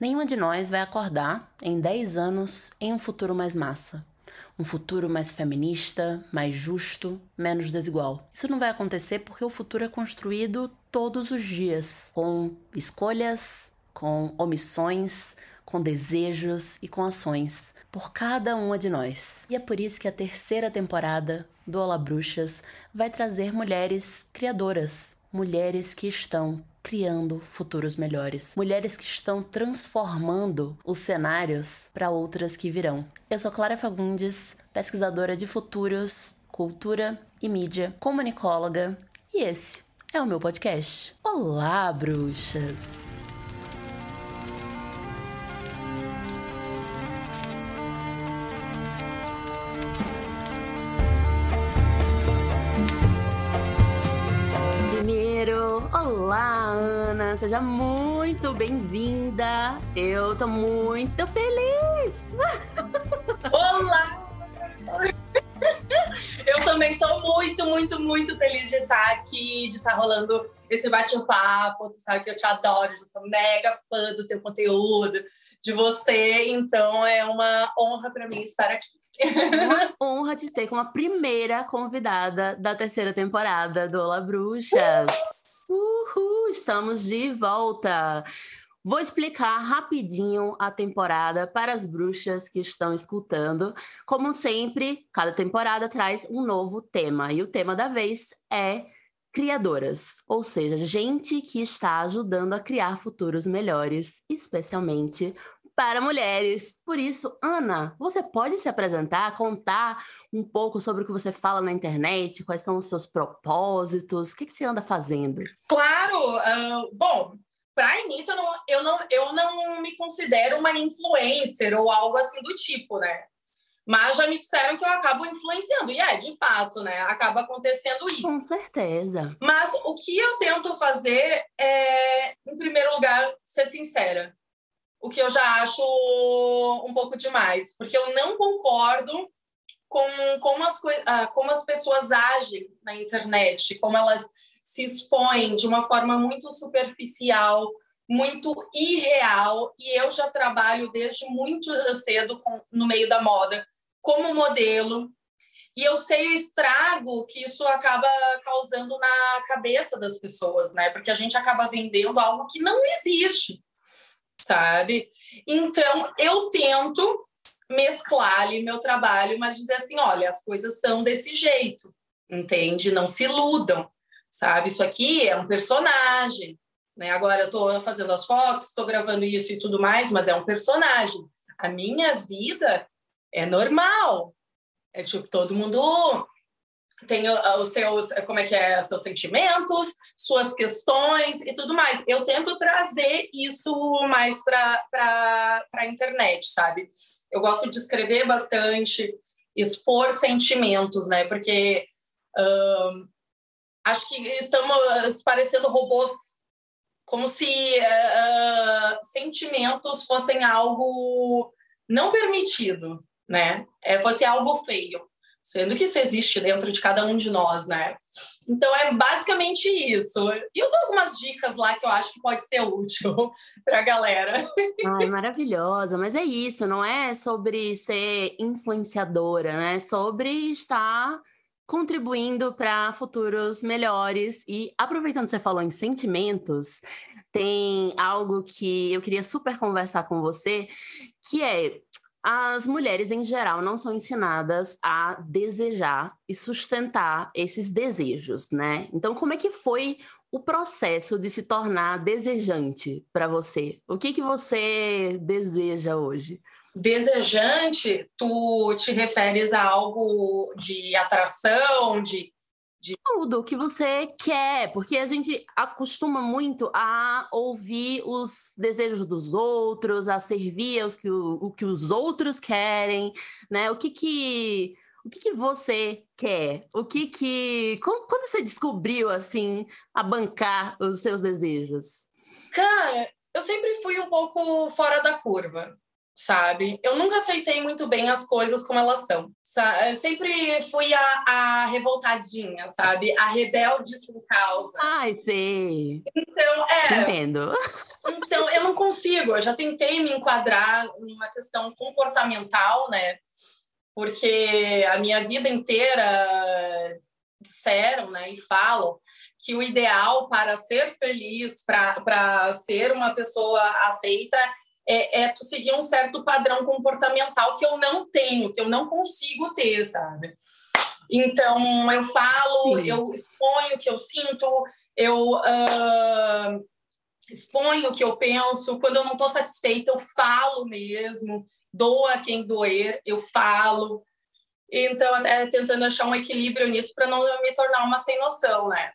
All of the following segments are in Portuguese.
Nenhuma de nós vai acordar em 10 anos em um futuro mais massa. Um futuro mais feminista, mais justo, menos desigual. Isso não vai acontecer porque o futuro é construído todos os dias, com escolhas, com omissões, com desejos e com ações, por cada uma de nós. E é por isso que a terceira temporada do Olá Bruxas vai trazer mulheres criadoras, mulheres que estão criando futuros melhores, mulheres que estão transformando os cenários para outras que virão. Eu sou Clara Fagundes, pesquisadora de futuros, cultura e mídia, comunicóloga, e esse é o meu podcast. Olá, bruxas! Olá, Ana, seja muito bem-vinda. Eu tô muito feliz. Olá! Eu também tô muito, muito, muito feliz de estar aqui, de estar rolando esse bate-papo. Tu sabe que eu te adoro, eu sou mega fã do teu conteúdo, de você. Então é uma honra para mim estar aqui. Uma honra te ter como a primeira convidada da terceira temporada do Olá Bruxas. Uhul, estamos de volta. Vou explicar rapidinho a temporada para as bruxas que estão escutando. Como sempre, cada temporada traz um novo tema, e o tema da vez é criadoras, ou seja, gente que está ajudando a criar futuros melhores, especialmente para mulheres. Por isso, Ana, você pode se apresentar, contar um pouco sobre o que você fala na internet, quais são os seus propósitos, o que, que você anda fazendo? Claro! Uh, bom, para início, eu não, eu, não, eu não me considero uma influencer ou algo assim do tipo, né? Mas já me disseram que eu acabo influenciando. E é, de fato, né? Acaba acontecendo isso. Com certeza. Mas o que eu tento fazer é, em primeiro lugar, ser sincera o que eu já acho um pouco demais, porque eu não concordo com como as, ah, como as pessoas agem na internet, como elas se expõem de uma forma muito superficial, muito irreal, e eu já trabalho desde muito cedo com, no meio da moda como modelo, e eu sei o estrago que isso acaba causando na cabeça das pessoas, né? Porque a gente acaba vendendo algo que não existe sabe? Então, eu tento mesclar ali meu trabalho, mas dizer assim, olha, as coisas são desse jeito, entende? Não se iludam, sabe? Isso aqui é um personagem, né? Agora eu estou fazendo as fotos, estou gravando isso e tudo mais, mas é um personagem. A minha vida é normal. É tipo, todo mundo tem os seus, como é que é, seus sentimentos, suas questões e tudo mais. Eu tento trazer isso mais para a internet, sabe? Eu gosto de escrever bastante, expor sentimentos, né? Porque acho que estamos parecendo robôs, como se uh, sentimentos fossem algo não permitido, né? É, fosse algo feio sendo que isso existe dentro de cada um de nós, né? Então é basicamente isso. E eu dou algumas dicas lá que eu acho que pode ser útil para a galera. Ai, maravilhosa, mas é isso, não é sobre ser influenciadora, né? É sobre estar contribuindo para futuros melhores e aproveitando que você falou em sentimentos, tem algo que eu queria super conversar com você, que é as mulheres, em geral, não são ensinadas a desejar e sustentar esses desejos, né? Então, como é que foi o processo de se tornar desejante para você? O que, que você deseja hoje? Desejante, tu te referes a algo de atração, de de tudo que você quer, porque a gente acostuma muito a ouvir os desejos dos outros, a servir os que, o, o que os outros querem, né? O que que o que, que você quer? O que que como, quando você descobriu assim a bancar os seus desejos? Cara, eu sempre fui um pouco fora da curva. Sabe? Eu nunca aceitei muito bem as coisas como elas são. Eu sempre fui a, a revoltadinha, sabe? A rebelde sem causa. Ai, sei. Então, é. Te entendo. Então, eu não consigo. Eu já tentei me enquadrar numa questão comportamental, né? Porque a minha vida inteira disseram, né, e falam que o ideal para ser feliz, para ser uma pessoa aceita, é, é tu seguir um certo padrão comportamental que eu não tenho, que eu não consigo ter, sabe? Então, eu falo, Sim. eu exponho o que eu sinto, eu uh, exponho o que eu penso. Quando eu não estou satisfeita, eu falo mesmo, doa quem doer, eu falo. Então, até tentando achar um equilíbrio nisso para não me tornar uma sem noção, né?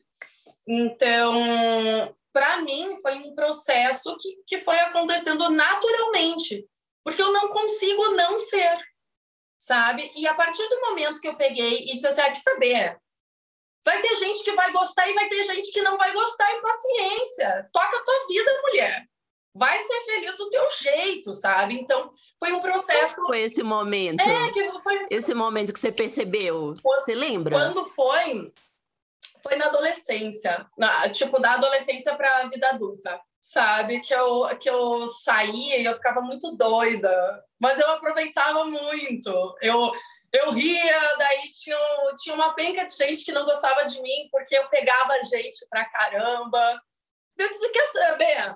Então, para mim, foi um processo que, que foi acontecendo naturalmente, porque eu não consigo não ser, sabe? E a partir do momento que eu peguei e disse assim, ah, que saber? Vai ter gente que vai gostar e vai ter gente que não vai gostar, e paciência. Toca a tua vida, mulher vai ser feliz do teu jeito, sabe? Então, foi um processo. Foi esse momento. É, que foi. Esse momento que você percebeu. Quando, você lembra? Quando foi? Foi na adolescência, na, tipo, da adolescência para a vida adulta, sabe? Que eu, que eu saía e eu ficava muito doida, mas eu aproveitava muito. Eu, eu ria, daí tinha, tinha uma penca de gente que não gostava de mim porque eu pegava gente pra caramba. Eu disse, quer saber?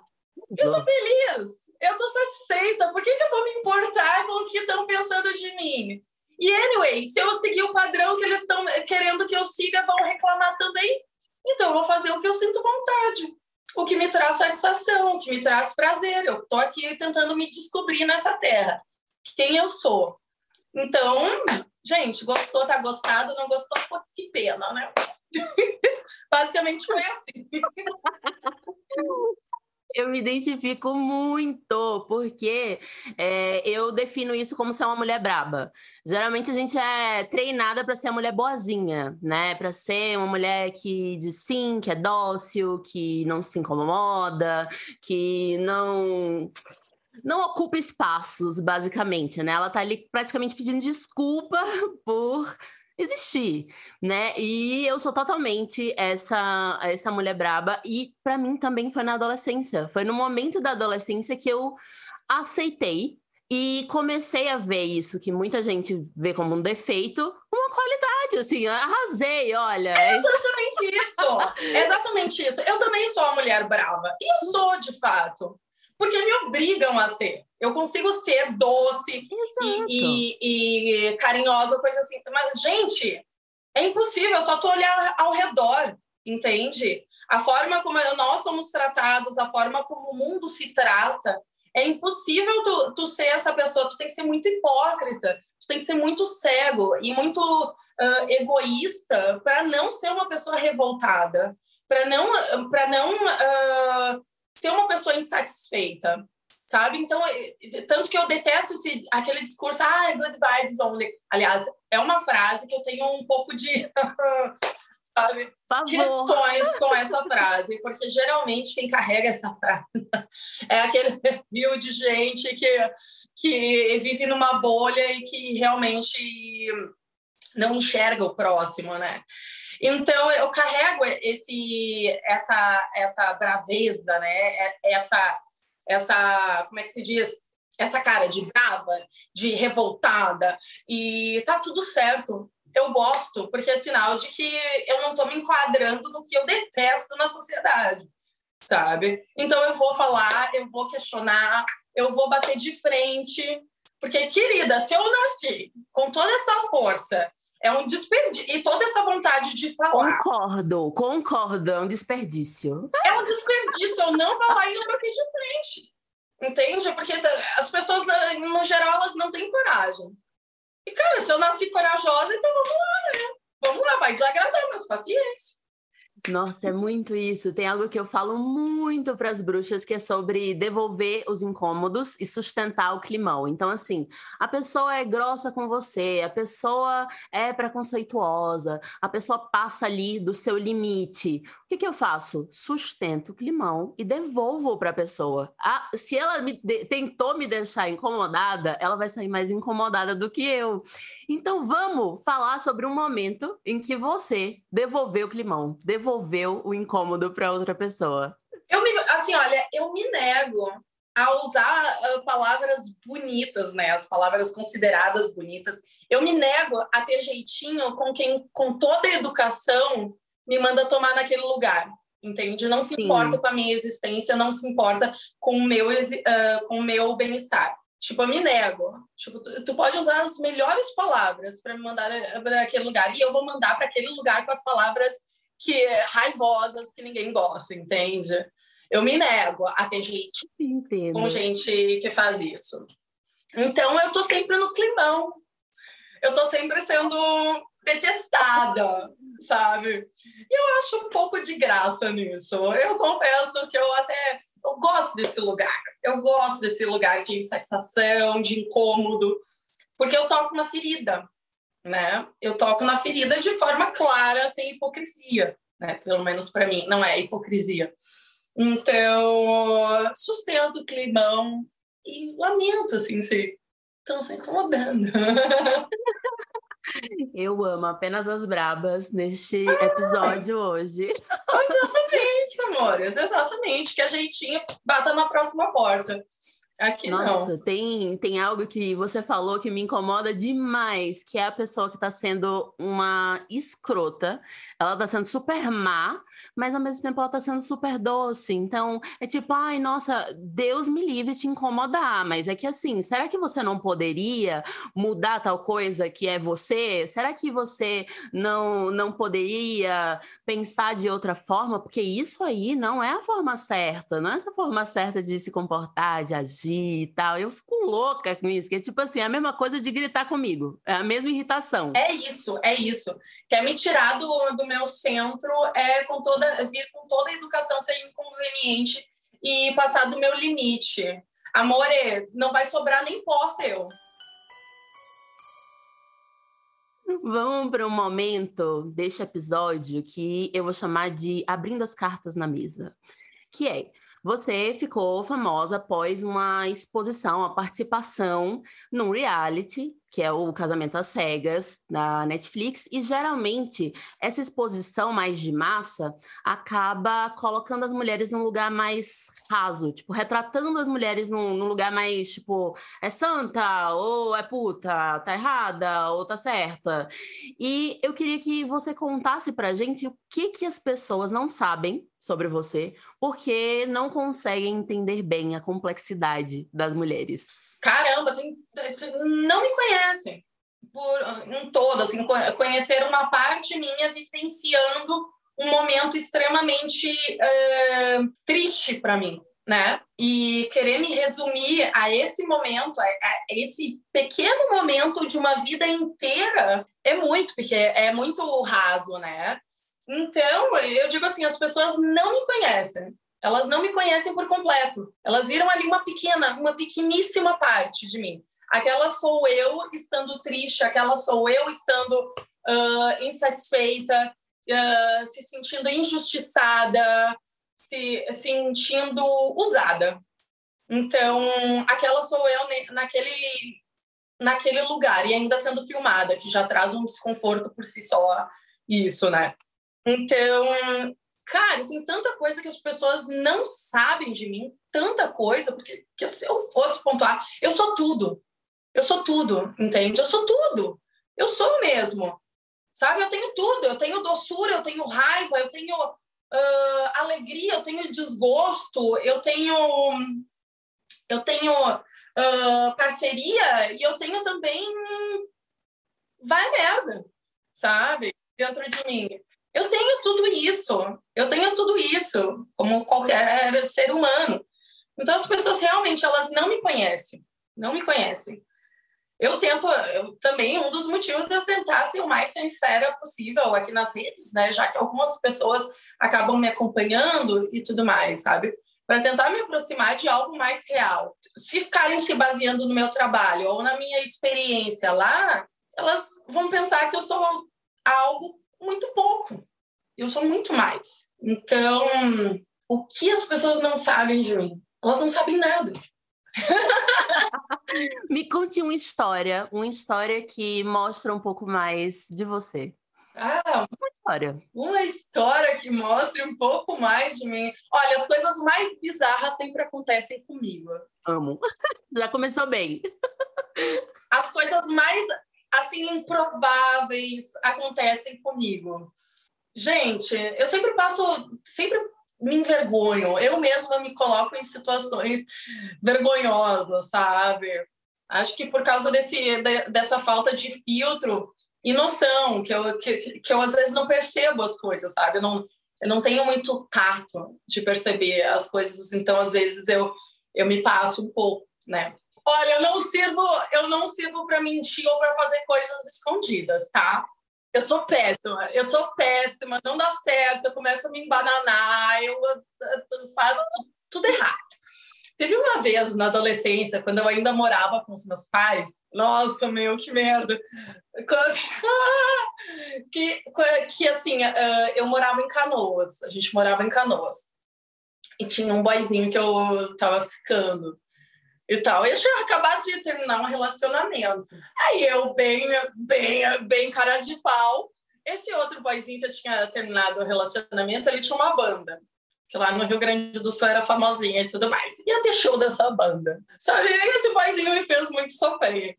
Eu tô feliz, eu tô satisfeita. Por que, que eu vou me importar com o que estão pensando de mim? E, anyway, se eu seguir o padrão que eles estão querendo que eu siga, vão reclamar também. Então, eu vou fazer o que eu sinto vontade, o que me traz satisfação, o que me traz prazer. Eu tô aqui tentando me descobrir nessa terra, quem eu sou. Então, gente, gostou, tá gostado, não gostou, putz, que pena, né? Basicamente foi assim. Eu me identifico muito, porque é, eu defino isso como ser uma mulher braba. Geralmente a gente é treinada para ser uma mulher boazinha, né? Para ser uma mulher que diz sim, que é dócil, que não se incomoda, que não não ocupa espaços, basicamente, né? Ela tá ali praticamente pedindo desculpa por existir, né? E eu sou totalmente essa essa mulher braba e para mim também foi na adolescência. Foi no momento da adolescência que eu aceitei e comecei a ver isso que muita gente vê como um defeito, uma qualidade, assim, arrasei, olha. É exatamente isso. Exatamente isso. Eu também sou uma mulher brava. E eu sou, de fato porque me obrigam a ser. Eu consigo ser doce e, e, e, carinhosa, coisa assim. Mas, gente, é impossível, eu só tô olhando ao redor, entende? A forma como nós somos tratados, a forma como o mundo se trata, é impossível tu, tu ser essa pessoa, tu tem que ser muito hipócrita, tu tem que ser muito cego e muito uh, egoísta para não ser uma pessoa revoltada, para não, pra não uh, ser uma pessoa insatisfeita, sabe? Então, é, tanto que eu detesto esse, aquele discurso, ah, good vibes only. Aliás, é uma frase que eu tenho um pouco de, sabe, questões com essa frase, porque geralmente quem carrega essa frase é aquele perfil de gente que, que vive numa bolha e que realmente não enxerga o próximo, né? Então eu carrego esse essa essa braveza, né? É, essa essa como é que se diz? Essa cara de brava, de revoltada e tá tudo certo. Eu gosto, porque é sinal de que eu não estou me enquadrando no que eu detesto na sociedade, sabe? Então eu vou falar, eu vou questionar, eu vou bater de frente, porque, querida, se eu nasci com toda essa força é um desperdício. E toda essa vontade de falar. Concordo, concordo, é um desperdício. É um desperdício eu não falar e bater de frente. Entende? Porque as pessoas, no geral, elas não têm coragem. E, cara, se eu nasci corajosa, então vamos lá, né? Vamos lá, vai desagradar, mas paciência. Nossa, é muito isso. Tem algo que eu falo muito para as bruxas que é sobre devolver os incômodos e sustentar o climão. Então, assim, a pessoa é grossa com você, a pessoa é preconceituosa, a pessoa passa ali do seu limite. Que, que eu faço? Sustento o climão e devolvo para a pessoa. se ela me de, tentou me deixar incomodada, ela vai sair mais incomodada do que eu. Então vamos falar sobre um momento em que você devolveu o climão, devolveu o incômodo para outra pessoa. Eu me, assim, olha, eu me nego a usar uh, palavras bonitas, né? As palavras consideradas bonitas. Eu me nego a ter jeitinho com quem, com toda a educação, me manda tomar naquele lugar. Entende? Não se Sim. importa com a minha existência, não se importa com o meu, uh, com o meu bem-estar. Tipo, eu me nego. Tipo, tu, tu pode usar as melhores palavras para me mandar para aquele lugar e eu vou mandar para aquele lugar com as palavras que raivosas que ninguém gosta, entende? Eu me nego a ter gente Entendo. com gente que faz isso. Então eu tô sempre no climão. Eu tô sempre sendo detestada, sabe? E eu acho um pouco de graça nisso. Eu confesso que eu até eu gosto desse lugar. Eu gosto desse lugar de insatisfação, de incômodo, porque eu toco na ferida, né? Eu toco na ferida de forma clara, sem hipocrisia, né? Pelo menos para mim, não é hipocrisia. Então, sustento o climão e lamento, assim, se estão se incomodando. Eu amo apenas as brabas neste episódio hoje. Exatamente, amores, exatamente. Que a jeitinho bata na próxima porta. Aqui Nossa, não. Tem, tem algo que você falou que me incomoda demais, que é a pessoa que está sendo uma escrota. Ela está sendo super má, mas ao mesmo tempo ela está sendo super doce. Então, é tipo, ai, nossa, Deus me livre te incomodar. Mas é que assim, será que você não poderia mudar tal coisa que é você? Será que você não, não poderia pensar de outra forma? Porque isso aí não é a forma certa, não é essa forma certa de se comportar, de agir e tal. Eu fico louca com isso, que é tipo assim, a mesma coisa de gritar comigo, é a mesma irritação. É isso, é isso. Quer me tirar do, do meu centro é com toda, vir com toda a educação ser inconveniente e passar do meu limite. Amore, não vai sobrar nem pó seu. Vamos para um momento deste episódio que eu vou chamar de abrindo as cartas na mesa, que é você ficou famosa após uma exposição, uma participação num reality que é o Casamento às Cegas, da Netflix, e geralmente essa exposição mais de massa acaba colocando as mulheres num lugar mais raso, tipo, retratando as mulheres num, num, lugar mais, tipo, é santa, ou é puta, tá errada, ou tá certa. E eu queria que você contasse pra gente o que, que as pessoas não sabem sobre você, porque não conseguem entender bem a complexidade das mulheres caramba, tem, não me conhecem por um todo, assim, conhecer uma parte minha vivenciando um momento extremamente uh, triste para mim, né? E querer me resumir a esse momento, a, a, esse pequeno momento de uma vida inteira, é muito, porque é muito raso, né? Então, eu digo assim, as pessoas não me conhecem. Elas não me conhecem por completo. Elas viram ali uma pequena, uma pequeníssima parte de mim. Aquela sou eu estando triste, aquela sou eu estando uh, insatisfeita, uh, se sentindo injustiçada, se sentindo usada. Então, aquela sou eu naquele, naquele lugar e ainda sendo filmada, que já traz um desconforto por si só, isso, né? Então, Cara, tem tanta coisa que as pessoas não sabem de mim, tanta coisa, porque que se eu fosse pontuar, eu sou tudo. Eu sou tudo, entende? Eu sou tudo. Eu sou mesmo. Sabe? Eu tenho tudo. Eu tenho doçura, eu tenho raiva, eu tenho uh, alegria, eu tenho desgosto, eu tenho. Eu tenho uh, parceria e eu tenho também. Vai merda, sabe? Dentro de mim. Eu tenho tudo isso, eu tenho tudo isso, como qualquer ser humano. Então as pessoas realmente elas não me conhecem, não me conhecem. Eu tento, eu, também um dos motivos é eu tentar ser o mais sincera possível aqui nas redes, né? Já que algumas pessoas acabam me acompanhando e tudo mais, sabe? Para tentar me aproximar de algo mais real. Se ficarem se baseando no meu trabalho ou na minha experiência lá, elas vão pensar que eu sou algo muito pouco. Eu sou muito mais. Então, o que as pessoas não sabem de mim? Elas não sabem nada. Me conte uma história, uma história que mostra um pouco mais de você. Ah, uma história. Uma história que mostre um pouco mais de mim. Olha, as coisas mais bizarras sempre acontecem comigo. Amo. Já começou bem. As coisas mais assim improváveis acontecem comigo. Gente, eu sempre passo, sempre me envergonho. Eu mesma me coloco em situações vergonhosas, sabe? Acho que por causa desse, de, dessa falta de filtro e noção, que eu, que, que eu às vezes não percebo as coisas, sabe? Eu não, eu não tenho muito tato de perceber as coisas, então às vezes eu, eu me passo um pouco, né? Olha, eu não sirvo, eu não sirvo para mentir ou para fazer coisas escondidas, tá? Eu sou péssima, eu sou péssima, não dá certo, eu começo a me embananar, eu, eu faço tudo errado. Teve uma vez na adolescência, quando eu ainda morava com os meus pais, nossa, meu, que merda! Que, que assim, eu morava em Canoas, a gente morava em Canoas. E tinha um boyzinho que eu tava ficando e tal. Eu tinha acabado de terminar um relacionamento. Aí eu, bem, bem, bem cara de pau, esse outro boyzinho que eu tinha terminado o relacionamento, ele tinha uma banda. Que lá no Rio Grande do Sul era famosinha e tudo mais. Ia ter show dessa banda. Sabe? E esse boyzinho me fez muito sofrer.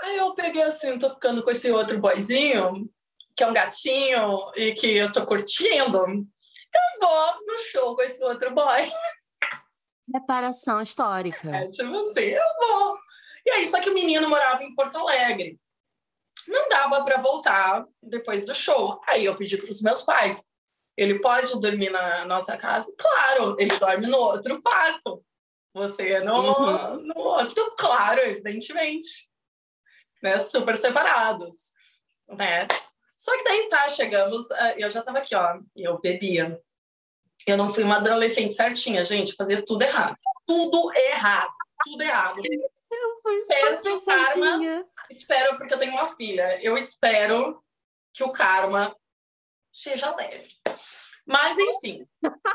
Aí eu peguei assim, tô ficando com esse outro boyzinho, que é um gatinho e que eu tô curtindo. Eu vou no show com esse outro boy. Reparação histórica. É, tipo assim, eu vou. E aí, só que o menino morava em Porto Alegre. Não dava para voltar depois do show. Aí eu pedi para os meus pais. Ele pode dormir na nossa casa? Claro, ele dorme no outro quarto. Você no, uhum. no outro. Claro, evidentemente. Né? Super separados. Né? Só que daí tá, chegamos. Ah, eu já tava aqui, ó. Eu bebia. Eu não fui uma adolescente certinha, gente, fazia tudo errado. Tudo errado. Tudo errado. Eu fui espero que o karma. Espero, porque eu tenho uma filha. Eu espero que o karma seja leve. Mas, enfim.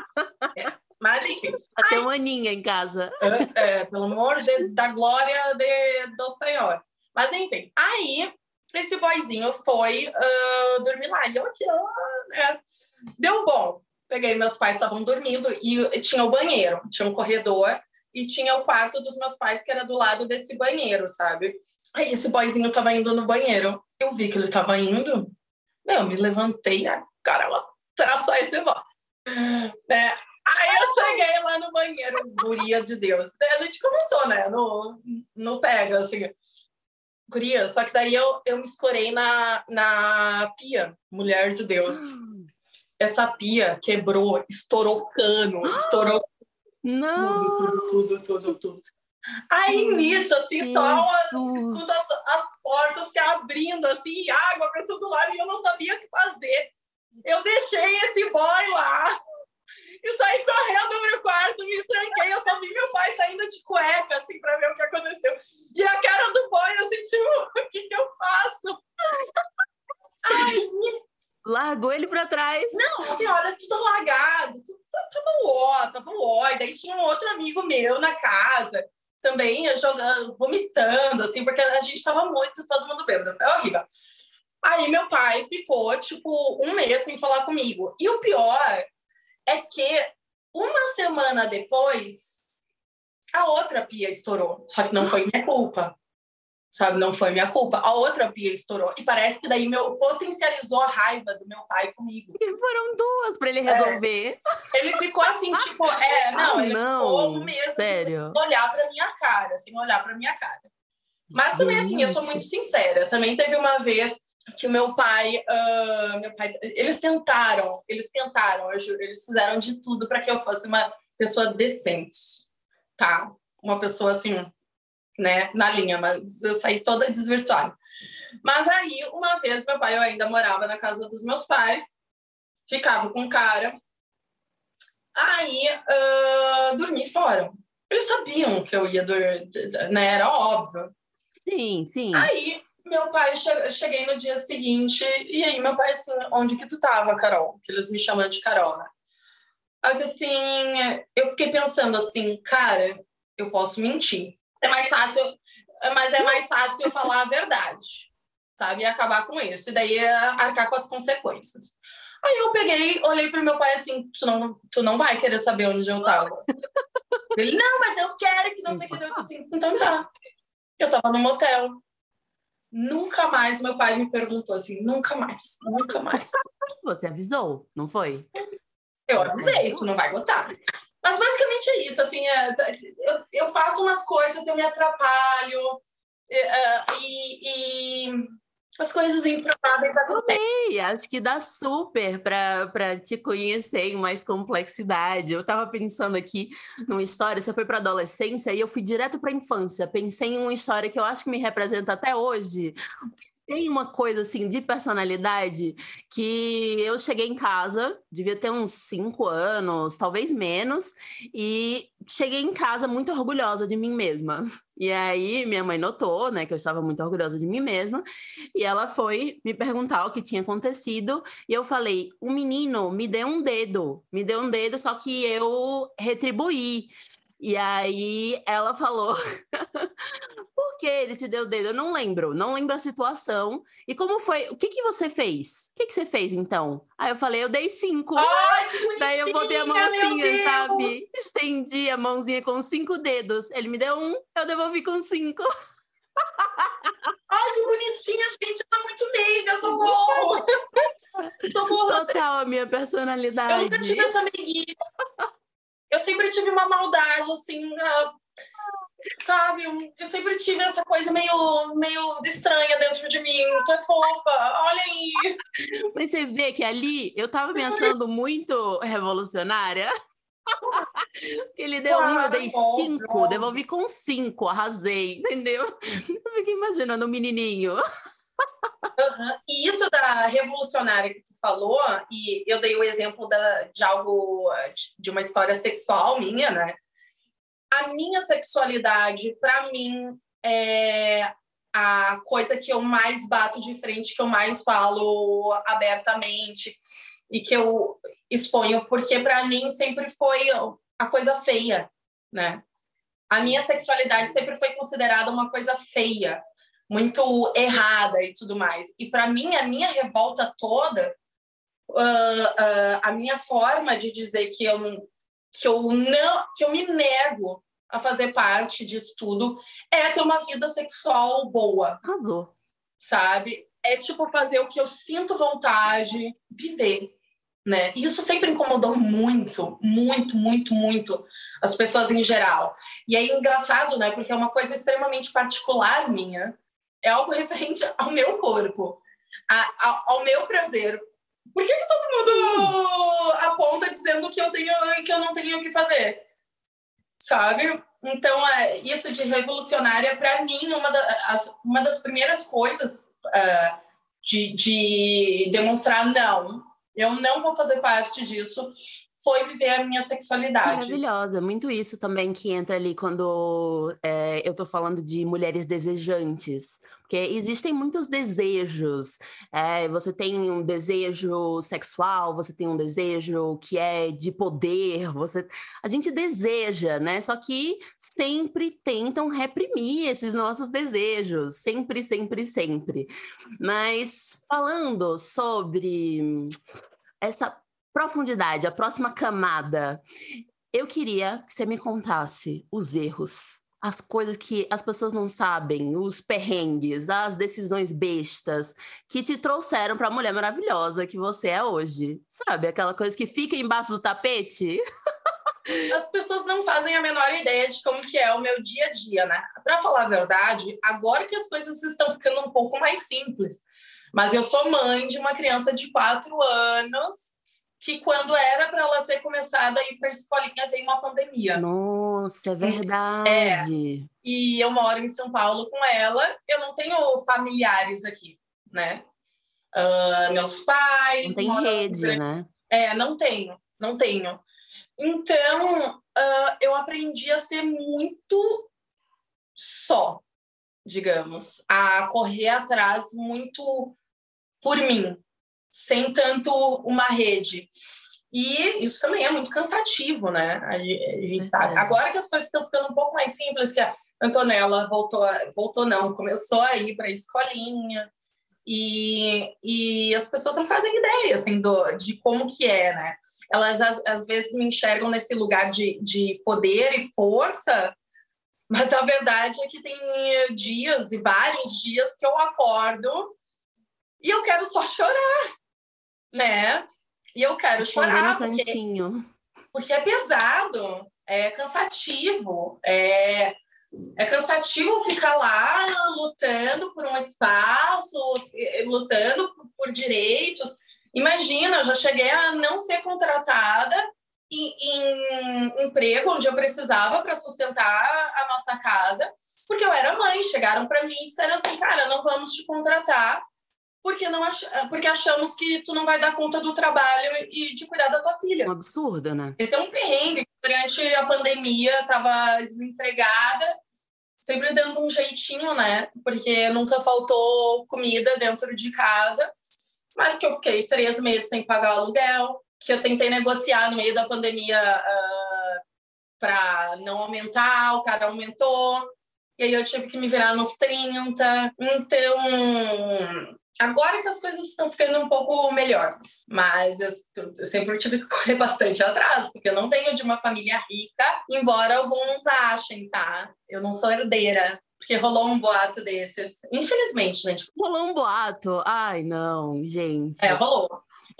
É, mas, enfim. Até uma aninha em casa. É, é, pelo amor de, da glória de, do Senhor. Mas, enfim. Aí, esse boizinho foi uh, dormir lá. E eu aqui, uh, deu bom peguei, meus pais estavam dormindo e tinha o banheiro, tinha um corredor e tinha o quarto dos meus pais que era do lado desse banheiro, sabe? Aí esse boyzinho tava indo no banheiro. Eu vi que ele tava indo. Meu, me levantei, cara ela traçou esse boy. Né? Aí eu cheguei lá no banheiro, guria de Deus. Daí a gente começou, né? No, no pega, assim. Guria, só que daí eu, eu me escorei na, na pia, mulher de Deus. Essa pia quebrou, estourou cano, estourou Não. tudo, tudo, tudo, tudo, tudo. Aí nisso, assim, só as, as portas se abrindo, assim, água para todo lado, e eu não sabia o que fazer. Eu deixei esse boy lá e saí correndo pro quarto, me tranquei, eu só vi meu pai saindo de cueca, assim, para ver o que aconteceu. E a cara do boy, eu senti, o que que eu faço? Ai, Largou ele para trás. Não, assim, olha, tudo alagado, tudo, tava ó, tava ó. E daí tinha um outro amigo meu na casa, também jogando, vomitando, assim, porque a gente tava muito, todo mundo bêbado, foi horrível. Aí meu pai ficou, tipo, um mês sem falar comigo. E o pior é que uma semana depois, a outra pia estourou. Só que não foi minha culpa sabe? Não foi minha culpa. A outra pia estourou. E parece que daí meu potencializou a raiva do meu pai comigo. E foram duas para ele resolver. É. Ele ficou assim, tipo, é, não, ah, ele não, ficou mesmo sério? sem olhar para minha cara, sem olhar para minha cara. Mas também, assim, eu sou muito sincera. Também teve uma vez que o meu pai, uh, meu pai, eles tentaram, eles tentaram, eu juro, eles fizeram de tudo para que eu fosse uma pessoa decente, tá? Uma pessoa assim, né, na linha, mas eu saí toda desvirtuada. Mas aí, uma vez, meu pai, eu ainda morava na casa dos meus pais, ficava com o cara, aí uh, dormi fora. Eles sabiam que eu ia dormir, né, era óbvio. Sim, sim. Aí, meu pai, cheguei no dia seguinte, e aí, meu pai, assim, onde que tu tava, Carol? Que eles me chamam de Carol, né? Aí assim, eu fiquei pensando assim, cara, eu posso mentir. É mais fácil, mas é mais fácil eu falar a verdade, sabe? E acabar com isso. E daí arcar com as consequências. Aí eu peguei, olhei pro meu pai assim, tu não, tu não vai querer saber onde eu tava. Ele, não, mas eu quero que não sei o que. Eu disse assim, então tá. Eu tava no motel. Nunca mais meu pai me perguntou assim, nunca mais, nunca mais. Você avisou, não foi? Eu avisei, tu não vai gostar. Mas basicamente é isso, assim, é, eu, eu faço umas coisas, eu me atrapalho, é, e, e as coisas improváveis acontecem. acho que dá super para te conhecer em mais complexidade. Eu estava pensando aqui numa história, você foi para adolescência e eu fui direto para infância. Pensei em uma história que eu acho que me representa até hoje, tem uma coisa assim de personalidade que eu cheguei em casa, devia ter uns cinco anos, talvez menos, e cheguei em casa muito orgulhosa de mim mesma. E aí minha mãe notou, né, que eu estava muito orgulhosa de mim mesma, e ela foi me perguntar o que tinha acontecido, e eu falei: "O menino me deu um dedo, me deu um dedo, só que eu retribuí". E aí ela falou: Por que ele te deu o dedo? Eu não lembro, não lembro a situação. E como foi? O que, que você fez? O que, que você fez então? Aí eu falei: Eu dei cinco. Ai, Daí eu botei a mãozinha, sabe? Estendi a mãozinha com cinco dedos. Ele me deu um, eu devolvi com cinco. Ai, que bonitinha, gente. Tá muito meiga, socorro. socorro. Total a minha personalidade. Eu nunca tive essa amiguinha eu sempre tive uma maldade, assim, uh, sabe? Eu sempre tive essa coisa meio, meio estranha dentro de mim. Tu é fofa, olha aí. Mas você vê que ali eu tava me achando muito revolucionária. ele deu claro, um, eu dei cinco, devolvi com cinco, arrasei, entendeu? Eu fiquei imaginando o um menininho. Uhum. E isso da revolucionária que tu falou, e eu dei o exemplo da, de algo, de uma história sexual minha, né? A minha sexualidade, para mim, é a coisa que eu mais bato de frente, que eu mais falo abertamente e que eu exponho, porque para mim sempre foi a coisa feia, né? A minha sexualidade sempre foi considerada uma coisa feia muito errada e tudo mais. E para mim, a minha revolta toda, uh, uh, a minha forma de dizer que eu, que eu não, que eu me nego a fazer parte disso tudo é ter uma vida sexual boa. Sabe? É tipo fazer o que eu sinto vontade, viver. Né? E isso sempre incomodou muito, muito, muito, muito as pessoas em geral. E é engraçado, né? Porque é uma coisa extremamente particular minha é algo referente ao meu corpo, a, a, ao meu prazer. Por que, que todo mundo aponta dizendo que eu tenho que eu não tenho o que fazer? Sabe? Então, é, isso de revolucionária, para mim, uma, da, as, uma das primeiras coisas uh, de, de demonstrar não, eu não vou fazer parte disso, foi viver a minha sexualidade. Maravilhosa, muito isso também que entra ali quando é, eu tô falando de mulheres desejantes, porque existem muitos desejos. É, você tem um desejo sexual, você tem um desejo que é de poder, você, a gente deseja, né? Só que sempre tentam reprimir esses nossos desejos, sempre, sempre, sempre. Mas falando sobre essa Profundidade, a próxima camada. Eu queria que você me contasse os erros, as coisas que as pessoas não sabem, os perrengues, as decisões bestas que te trouxeram para a mulher maravilhosa que você é hoje. Sabe, aquela coisa que fica embaixo do tapete? As pessoas não fazem a menor ideia de como que é o meu dia a dia, né? Para falar a verdade, agora que as coisas estão ficando um pouco mais simples. Mas eu sou mãe de uma criança de quatro anos que quando era para ela ter começado a ir para a escolinha, veio uma pandemia. Nossa, é verdade. É, e eu moro em São Paulo com ela, eu não tenho familiares aqui, né? Uh, meus pais. Não tem rede, né? É, não tenho, não tenho. Então, uh, eu aprendi a ser muito só, digamos, a correr atrás muito por mim, sem tanto uma rede. E isso também é muito cansativo, né? A gente sabe. Agora que as coisas estão ficando um pouco mais simples, que a Antonella voltou, voltou não, começou a ir para a escolinha, e, e as pessoas não fazem ideia, assim, do, de como que é, né? Elas, às, às vezes, me enxergam nesse lugar de, de poder e força, mas a verdade é que tem dias e vários dias que eu acordo e eu quero só chorar, né? E eu quero chorar porque, porque é pesado, é cansativo, é, é cansativo ficar lá lutando por um espaço, lutando por direitos. Imagina, eu já cheguei a não ser contratada em, em emprego onde eu precisava para sustentar a nossa casa, porque eu era mãe. Chegaram para mim e disseram assim: cara, não vamos te contratar porque não ach... porque achamos que tu não vai dar conta do trabalho e de cuidar da tua filha. Um absurdo, né? Esse é um perrengue. Durante a pandemia, estava desempregada, sempre dando um jeitinho, né? Porque nunca faltou comida dentro de casa, mas que eu fiquei três meses sem pagar o aluguel, que eu tentei negociar no meio da pandemia uh, ah, para não aumentar, o cara aumentou. E aí eu tive que me virar nos 30. Então, Agora que as coisas estão ficando um pouco melhores, mas eu, eu, sempre tive que correr bastante atrás, porque eu não venho de uma família rica, embora alguns achem, tá? Eu não sou herdeira, porque rolou um boato desses. Infelizmente, gente. Rolou um boato? Ai, não, gente. É, rolou.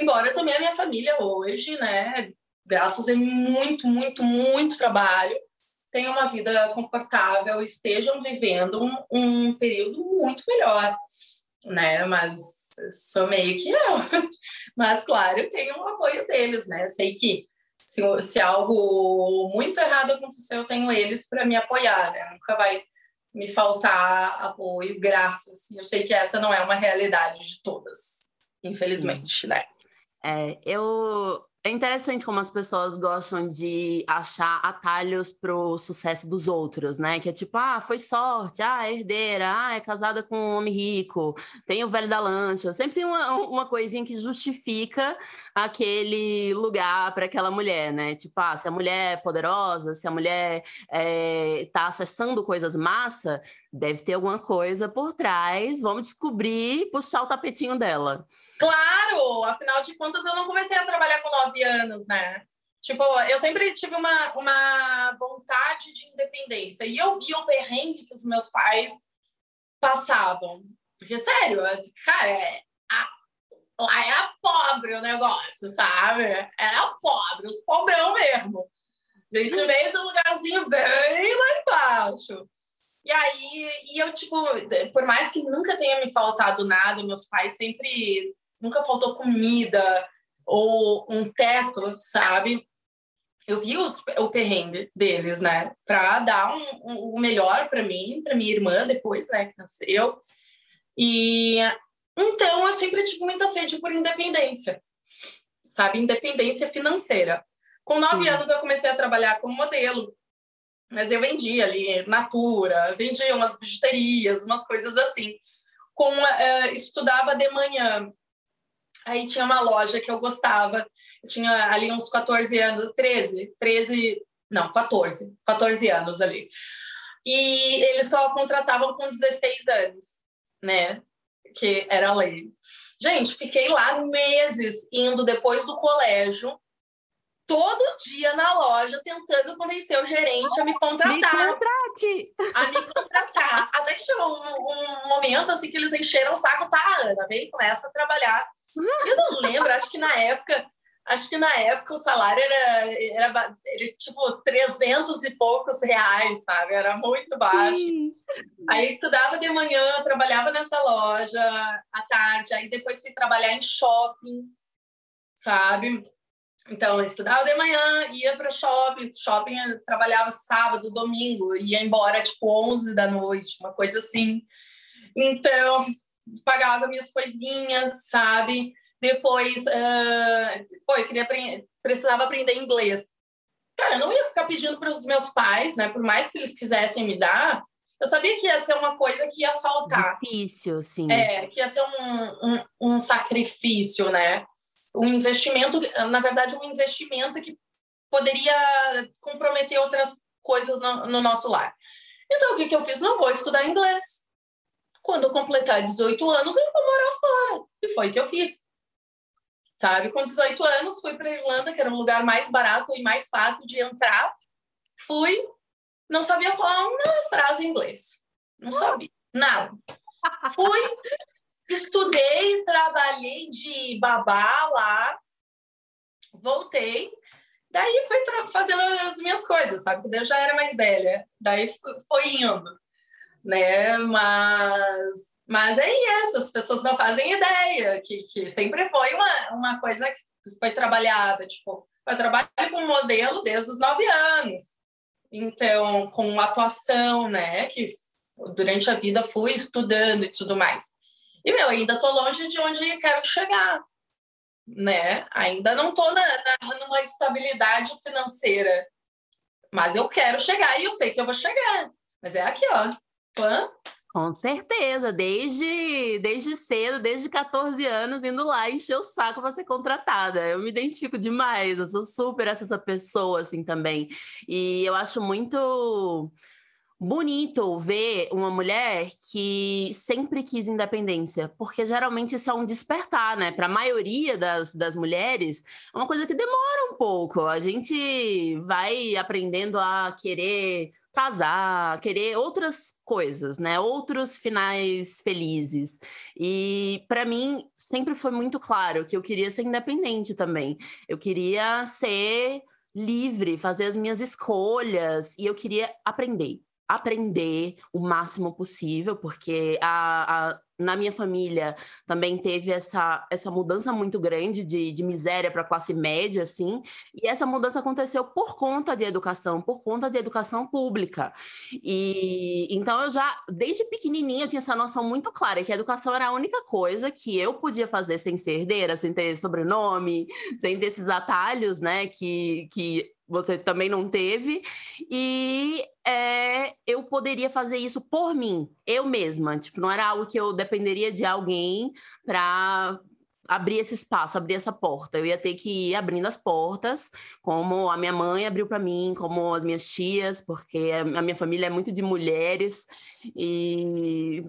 Embora também a minha família hoje, né, graças a muito, muito, muito trabalho, tenha uma vida confortável, estejam vivendo um, um período muito melhor né? Mas sou meio que eu. Mas, claro, tenho o apoio deles, né? Sei que se, se algo muito errado acontecer, eu tenho eles para me apoiar, né? Nunca vai me faltar apoio, graças. Assim. Eu sei que essa não é uma realidade de todas, infelizmente, né? É, eu é interessante como as pessoas gostam de achar atalhos pro sucesso dos outros, né? Que é tipo, ah, foi sorte, ah, é herdeira, ah, é casada com um homem rico, tem o velho da lancha. Sempre tem uma, uma coisinha que justifica aquele lugar para aquela mulher, né? Tipo, ah, se a mulher é poderosa, se a mulher é, tá acessando coisas massa, deve ter alguma coisa por trás. Vamos descobrir, puxar o tapetinho dela. Claro! Afinal de contas, eu não comecei a trabalhar com nove anos, né? Tipo, eu sempre tive uma, uma vontade de independência. E eu vi o perrengue que os meus pais passavam. Porque, sério, cara, é, a, lá é a pobre o negócio, sabe? É a pobre, os pobrão mesmo. Gente veio de um lugarzinho bem lá embaixo. E aí, e eu, tipo, por mais que nunca tenha me faltado nada, meus pais sempre nunca faltou comida ou um teto, sabe? Eu vi os, o perrengue deles, né? Para dar um, um, o melhor para mim, para minha irmã depois, né, que nasceu. E então eu sempre tive muita sede por independência, sabe? Independência financeira. Com nove Sim. anos eu comecei a trabalhar como modelo, mas eu vendia ali natura, vendia umas bijuterias, umas coisas assim. Com, uh, estudava de manhã Aí tinha uma loja que eu gostava. Eu tinha ali uns 14 anos, 13, 13, não, 14, 14 anos ali. E eles só contratavam com 16 anos, né? Que era a lei. Gente, fiquei lá meses indo depois do colégio, todo dia na loja, tentando convencer o gerente a me contratar. Me contrate! A me contratar. Até que chegou um, um, momento assim que eles encheram o saco, tá, Ana, vem, começa a trabalhar eu não lembro, acho que na época, acho que na época o salário era, era, era tipo 300 e poucos reais, sabe? Era muito baixo. Sim. Aí estudava de manhã, trabalhava nessa loja à tarde, aí depois fui trabalhar em shopping, sabe? Então, eu estudava de manhã, ia para shopping, shopping trabalhava sábado, domingo, ia embora tipo 11 da noite, uma coisa assim. Então, pagava minhas coisinhas, sabe? Depois, uh, pô, eu queria precisava aprender inglês. Cara, eu não ia ficar pedindo para os meus pais, né? Por mais que eles quisessem me dar, eu sabia que ia ser uma coisa que ia faltar. Difícil, sim. É, que ia ser um, um, um sacrifício, né? um investimento, na verdade, um investimento que poderia comprometer outras coisas no, no nosso lar. Então, o que, que eu fiz? Não vou estudar inglês. Quando eu completar 18 anos, eu vou morar fora. E foi o que eu fiz. Sabe? Com 18 anos, fui para Irlanda, que era um lugar mais barato e mais fácil de entrar. Fui, não sabia falar uma frase em inglês. Não sabia. Nada. Fui, estudei, trabalhei de babá lá, voltei, daí fui fazendo as minhas coisas, sabe? Porque eu já era mais velha, daí foi indo, né? Mas, mas é isso, as pessoas não fazem ideia que, que sempre foi uma, uma coisa que foi trabalhada, tipo, eu trabalho com modelo desde os nove anos, então, com atuação, né? Que durante a vida fui estudando e tudo mais. E, meu, ainda tô longe de onde quero chegar, né? Ainda não tô na, na, numa estabilidade financeira, mas eu quero chegar e eu sei que eu vou chegar. Mas é aqui, ó. Pã. Com certeza, desde, desde cedo, desde 14 anos, indo lá encher o saco para ser contratada. Eu me identifico demais, eu sou super essa pessoa, assim, também. E eu acho muito bonito ver uma mulher que sempre quis independência, porque geralmente isso é um despertar, né? Para a maioria das, das mulheres, é uma coisa que demora um pouco. A gente vai aprendendo a querer casar, querer outras coisas, né? Outros finais felizes. E para mim sempre foi muito claro que eu queria ser independente também. Eu queria ser livre, fazer as minhas escolhas e eu queria aprender aprender o máximo possível, porque a, a, na minha família também teve essa, essa mudança muito grande de, de miséria para classe média, assim, e essa mudança aconteceu por conta de educação, por conta de educação pública. E então eu já, desde pequenininha, eu tinha essa noção muito clara que a educação era a única coisa que eu podia fazer sem ser herdeira, sem ter sobrenome, sem ter esses atalhos, né, que, que você também não teve, e é, eu poderia fazer isso por mim, eu mesma. Tipo, não era algo que eu dependeria de alguém para abrir esse espaço, abrir essa porta. Eu ia ter que ir abrindo as portas, como a minha mãe abriu para mim, como as minhas tias, porque a minha família é muito de mulheres e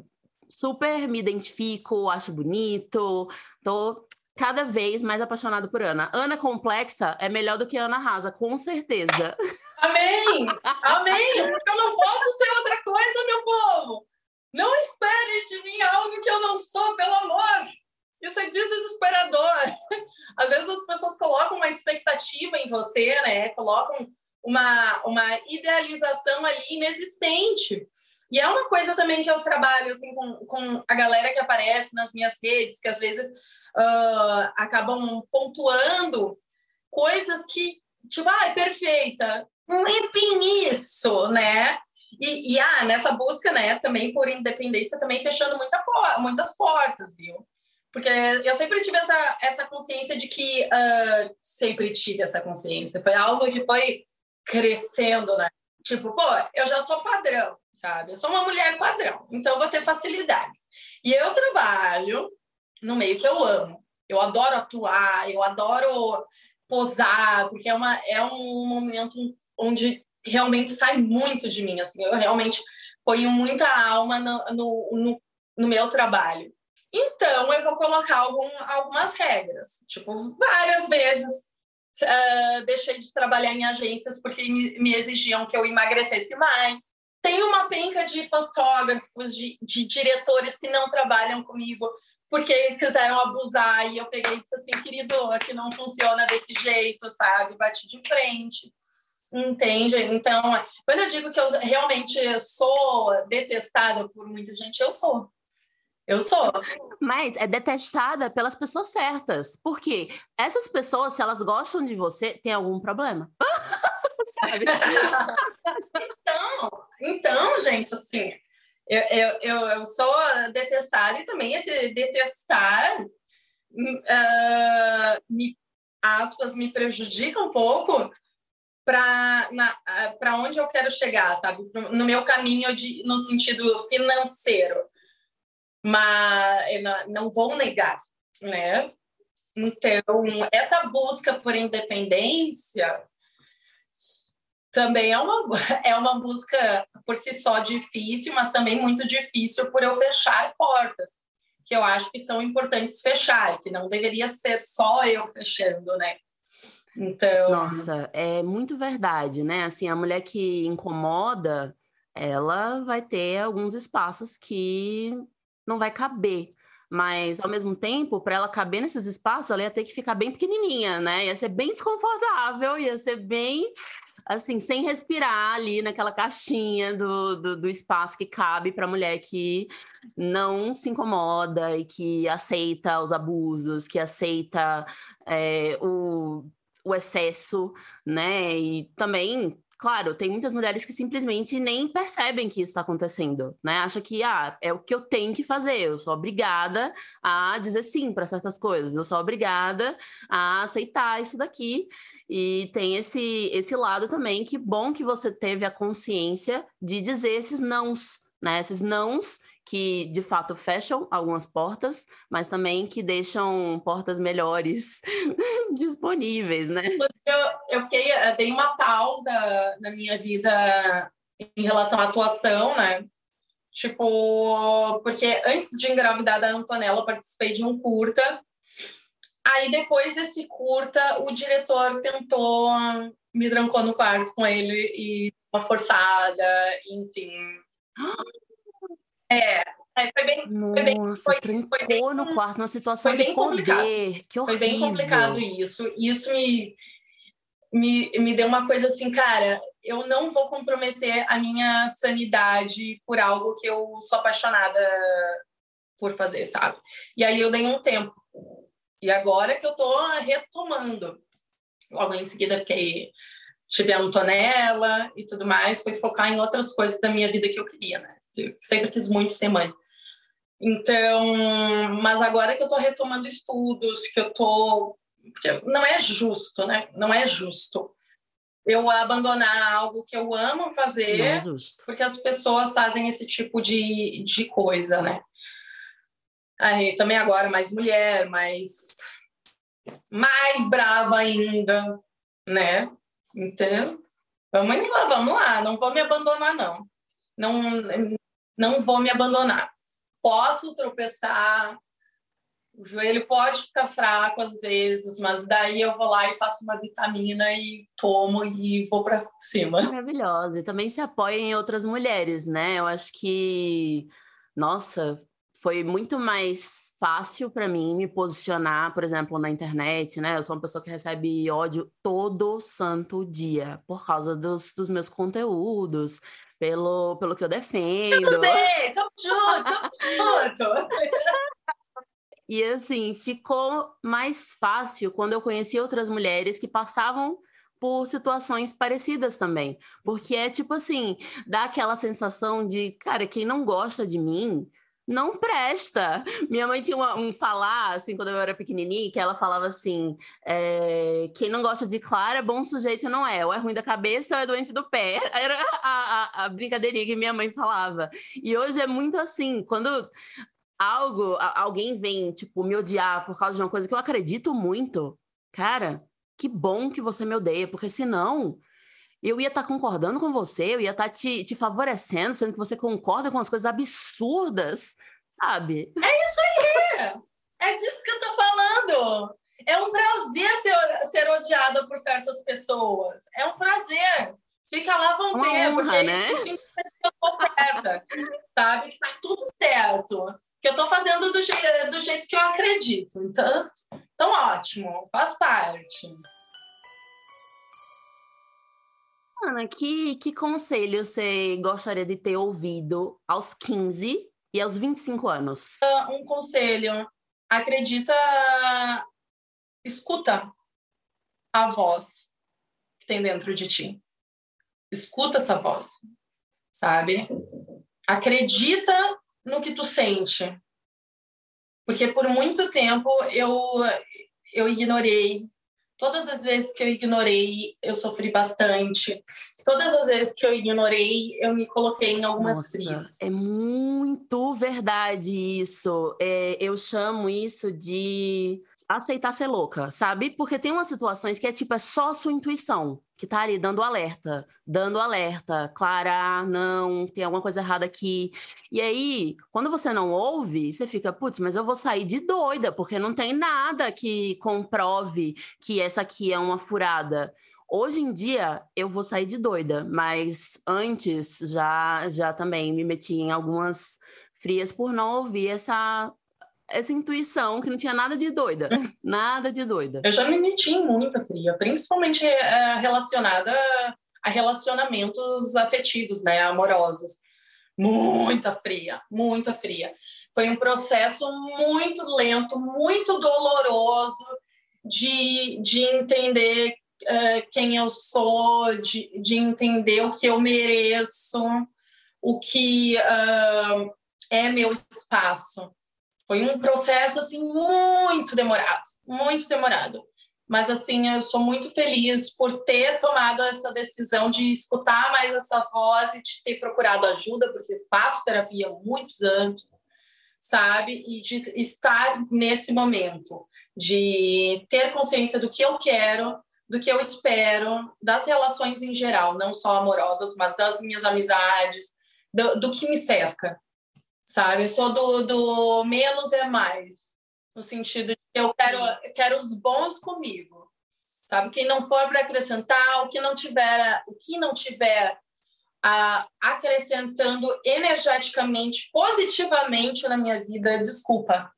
super me identifico, acho bonito, tô cada vez mais apaixonado por Ana. Ana complexa é melhor do que Ana rasa, com certeza. Amém! Amém! Eu não posso ser outra coisa, meu povo! Não espere de mim algo que eu não sou, pelo amor! Isso é desesperador. Às vezes as pessoas colocam uma expectativa em você, né? Colocam uma, uma idealização ali inexistente. E é uma coisa também que eu trabalho assim, com, com a galera que aparece nas minhas redes, que às vezes uh, acabam pontuando coisas que, tipo, ah, é perfeita. Não é isso, né? E, e ah, nessa busca, né, também por independência, também fechando muita, muitas portas, viu? Porque eu sempre tive essa, essa consciência de que. Uh, sempre tive essa consciência. Foi algo que foi crescendo, né? Tipo, pô, eu já sou padrão, sabe? Eu sou uma mulher padrão, então eu vou ter facilidades. E eu trabalho no meio que eu amo. Eu adoro atuar, eu adoro posar, porque é, uma, é um momento onde realmente sai muito de mim, assim, eu realmente ponho muita alma no, no, no, no meu trabalho. Então, eu vou colocar algum, algumas regras, tipo, várias vezes uh, deixei de trabalhar em agências porque me, me exigiam que eu emagrecesse mais. Tem uma penca de fotógrafos, de, de diretores que não trabalham comigo porque quiseram abusar. E eu peguei e disse assim, querido, aqui não funciona desse jeito, sabe? Bati de frente. Entende? Então, quando eu digo que eu realmente sou detestada por muita gente, eu sou. Eu sou. Mas é detestada pelas pessoas certas. Porque essas pessoas, se elas gostam de você, tem algum problema. Sabe? então, então, gente, assim, eu, eu, eu, eu sou detestada e também esse detestar uh, me, aspas, me prejudica um pouco para onde eu quero chegar, sabe? No meu caminho de, no sentido financeiro. Mas não, não vou negar, né? Então, essa busca por independência também é uma, é uma busca por si só difícil, mas também muito difícil por eu fechar portas, que eu acho que são importantes fechar, que não deveria ser só eu fechando, né? Então. Nossa, é muito verdade, né? Assim, a mulher que incomoda, ela vai ter alguns espaços que não vai caber. Mas, ao mesmo tempo, para ela caber nesses espaços, ela ia ter que ficar bem pequenininha, né? Ia ser bem desconfortável, ia ser bem, assim, sem respirar ali naquela caixinha do, do, do espaço que cabe para mulher que não se incomoda e que aceita os abusos, que aceita é, o o excesso, né? E também, claro, tem muitas mulheres que simplesmente nem percebem que isso está acontecendo, né? Acha que ah, é o que eu tenho que fazer, eu sou obrigada a dizer sim para certas coisas, eu sou obrigada a aceitar isso daqui. E tem esse esse lado também que bom que você teve a consciência de dizer esses nãos, né? Esses nãos que de fato fecham algumas portas, mas também que deixam portas melhores disponíveis, né? Eu, eu fiquei, eu dei uma pausa na minha vida em relação à atuação, né? Tipo, porque antes de engravidar da Antonella, eu participei de um curta. Aí depois desse curta, o diretor tentou me trancou no quarto com ele e uma forçada, enfim. É, é, foi bem, Nossa, foi bem, foi, trancou foi bem, no quarto, numa situação foi bem de poder. Complicado. Que horrível. Foi bem complicado isso. Isso me, me, me deu uma coisa assim, cara, eu não vou comprometer a minha sanidade por algo que eu sou apaixonada por fazer, sabe? E aí eu dei um tempo. E agora que eu tô retomando. Logo em seguida fiquei tive a Antonella e tudo mais, foi focar em outras coisas da minha vida que eu queria, né? Sempre quis muito ser mãe. Então, mas agora que eu tô retomando estudos, que eu tô. Porque não é justo, né? Não é justo eu abandonar algo que eu amo fazer, é porque as pessoas fazem esse tipo de, de coisa, né? Aí, também agora mais mulher, mais, mais brava ainda, né? Então, vamos lá, vamos lá, não vou me abandonar, não. Não, não vou me abandonar. Posso tropeçar, o joelho pode ficar fraco às vezes, mas daí eu vou lá e faço uma vitamina e tomo e vou para cima. Maravilhosa. E também se apoia em outras mulheres, né? Eu acho que, nossa, foi muito mais fácil para mim me posicionar, por exemplo, na internet, né? Eu sou uma pessoa que recebe ódio todo santo dia por causa dos, dos meus conteúdos, pelo, pelo que eu defendo. Tudo bem, tamo junto, tamo junto. E assim, ficou mais fácil quando eu conheci outras mulheres que passavam por situações parecidas também. Porque é tipo assim, dá aquela sensação de, cara, quem não gosta de mim não presta. Minha mãe tinha uma, um falar, assim, quando eu era pequenininha, que ela falava assim: é, quem não gosta de Clara, bom sujeito não é. Ou é ruim da cabeça ou é doente do pé. Era a, a, a brincadeirinha que minha mãe falava. E hoje é muito assim: quando algo, alguém vem, tipo, me odiar por causa de uma coisa que eu acredito muito, cara, que bom que você me odeia, porque senão eu ia estar tá concordando com você, eu ia estar tá te, te favorecendo, sendo que você concorda com as coisas absurdas, sabe? É isso aí! É disso que eu tô falando! É um prazer ser, ser odiada por certas pessoas. É um prazer. Fica lá, vão ter, honra, porque né? eu tô certa, sabe? Que tá tudo certo. Que eu tô fazendo do, je do jeito que eu acredito. Então, então, ótimo, faz parte. Ana, que, que conselho você gostaria de ter ouvido aos 15 e aos 25 anos? Uh, um conselho. Acredita, escuta a voz que tem dentro de ti. Escuta essa voz, sabe? Acredita no que tu sente. Porque por muito tempo eu, eu ignorei Todas as vezes que eu ignorei, eu sofri bastante. Todas as vezes que eu ignorei, eu me coloquei em algumas Nossa, frias. É muito verdade isso. É, eu chamo isso de aceitar ser louca, sabe? Porque tem umas situações que é tipo, é só sua intuição que tá ali dando alerta, dando alerta, Clara, não, tem alguma coisa errada aqui. E aí, quando você não ouve, você fica, putz, mas eu vou sair de doida, porque não tem nada que comprove que essa aqui é uma furada. Hoje em dia eu vou sair de doida, mas antes já já também me meti em algumas frias por não ouvir essa essa intuição que não tinha nada de doida, nada de doida. Eu já me meti em muita fria, principalmente é, relacionada a relacionamentos afetivos, né, amorosos. Muita fria, muita fria. Foi um processo muito lento, muito doloroso de, de entender uh, quem eu sou, de, de entender o que eu mereço, o que uh, é meu espaço. Foi um processo assim muito demorado, muito demorado. Mas assim, eu sou muito feliz por ter tomado essa decisão de escutar mais essa voz e de ter procurado ajuda, porque faço terapia muitos anos, sabe? E de estar nesse momento, de ter consciência do que eu quero, do que eu espero, das relações em geral, não só amorosas, mas das minhas amizades, do, do que me cerca, sabe? Eu sou do, do menos é mais, no sentido de eu quero, quero os bons comigo, sabe? Quem não for para acrescentar, o que não tiver, o que não tiver a, acrescentando energeticamente, positivamente na minha vida, desculpa.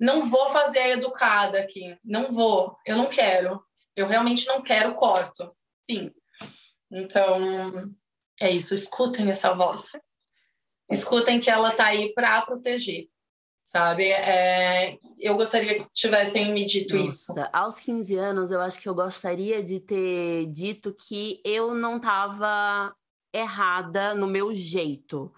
Não vou fazer a educada aqui, não vou, eu não quero, eu realmente não quero, corto. Fim. Então, é isso, escutem essa voz escutem que ela está aí para proteger, sabe? É, eu gostaria que tivessem me dito Nossa, isso. Aos 15 anos, eu acho que eu gostaria de ter dito que eu não estava errada no meu jeito.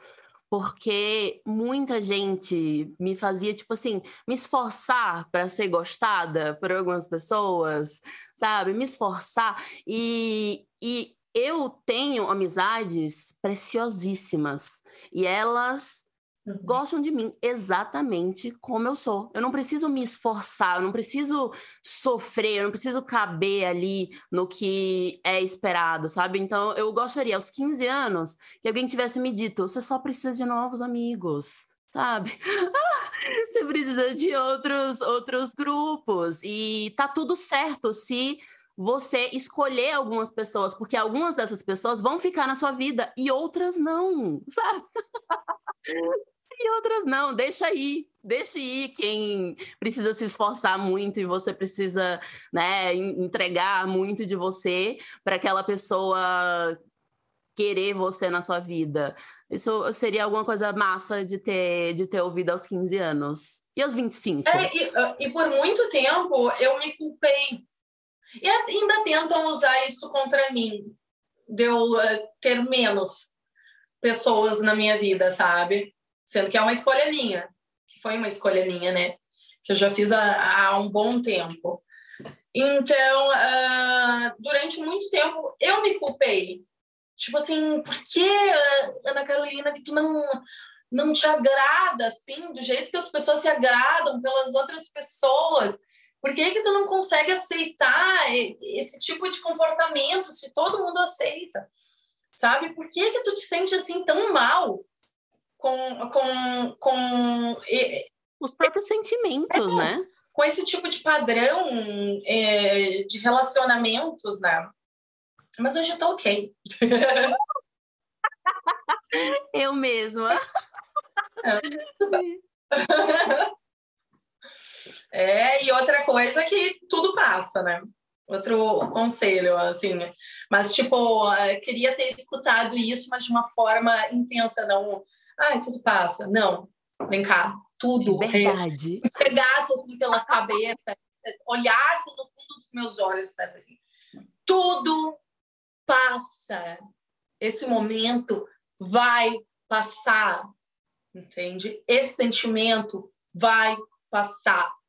Porque muita gente me fazia, tipo assim, me esforçar para ser gostada por algumas pessoas, sabe? Me esforçar. E, e eu tenho amizades preciosíssimas e elas uhum. gostam de mim exatamente como eu sou. Eu não preciso me esforçar, eu não preciso sofrer, eu não preciso caber ali no que é esperado, sabe? Então eu gostaria aos 15 anos que alguém tivesse me dito: você só precisa de novos amigos sabe? você precisa de outros outros grupos e tá tudo certo se você escolher algumas pessoas, porque algumas dessas pessoas vão ficar na sua vida e outras não, sabe? e outras não, deixa aí, deixa aí quem precisa se esforçar muito e você precisa, né, entregar muito de você para aquela pessoa querer você na sua vida. Isso seria alguma coisa massa de ter, de ter ouvido aos 15 anos. E aos 25? É, e, e por muito tempo eu me culpei e ainda tentam usar isso contra mim, de eu uh, ter menos pessoas na minha vida, sabe? Sendo que é uma escolha minha, que foi uma escolha minha, né? Que eu já fiz há, há um bom tempo. Então, uh, durante muito tempo, eu me culpei. Tipo assim, por que, Ana Carolina, que tu não, não te agrada, assim, do jeito que as pessoas se agradam pelas outras pessoas? Por que, que tu não consegue aceitar esse tipo de comportamento se todo mundo aceita? Sabe? Por que, que tu te sente assim tão mal com, com, com os próprios sentimentos, é, né? Com esse tipo de padrão é, de relacionamentos, né? Mas hoje eu tô ok. eu mesma. É. É, e outra coisa que tudo passa, né? Outro conselho, assim. Mas, tipo, eh, queria ter escutado isso, mas de uma forma intensa, não. Ai, tudo passa. Não, vem cá, tudo. Verdade. Pegasse assim pela cabeça, olhasse no fundo dos meus olhos, assim. Tudo passa. Esse momento vai passar, entende? Esse sentimento vai passar.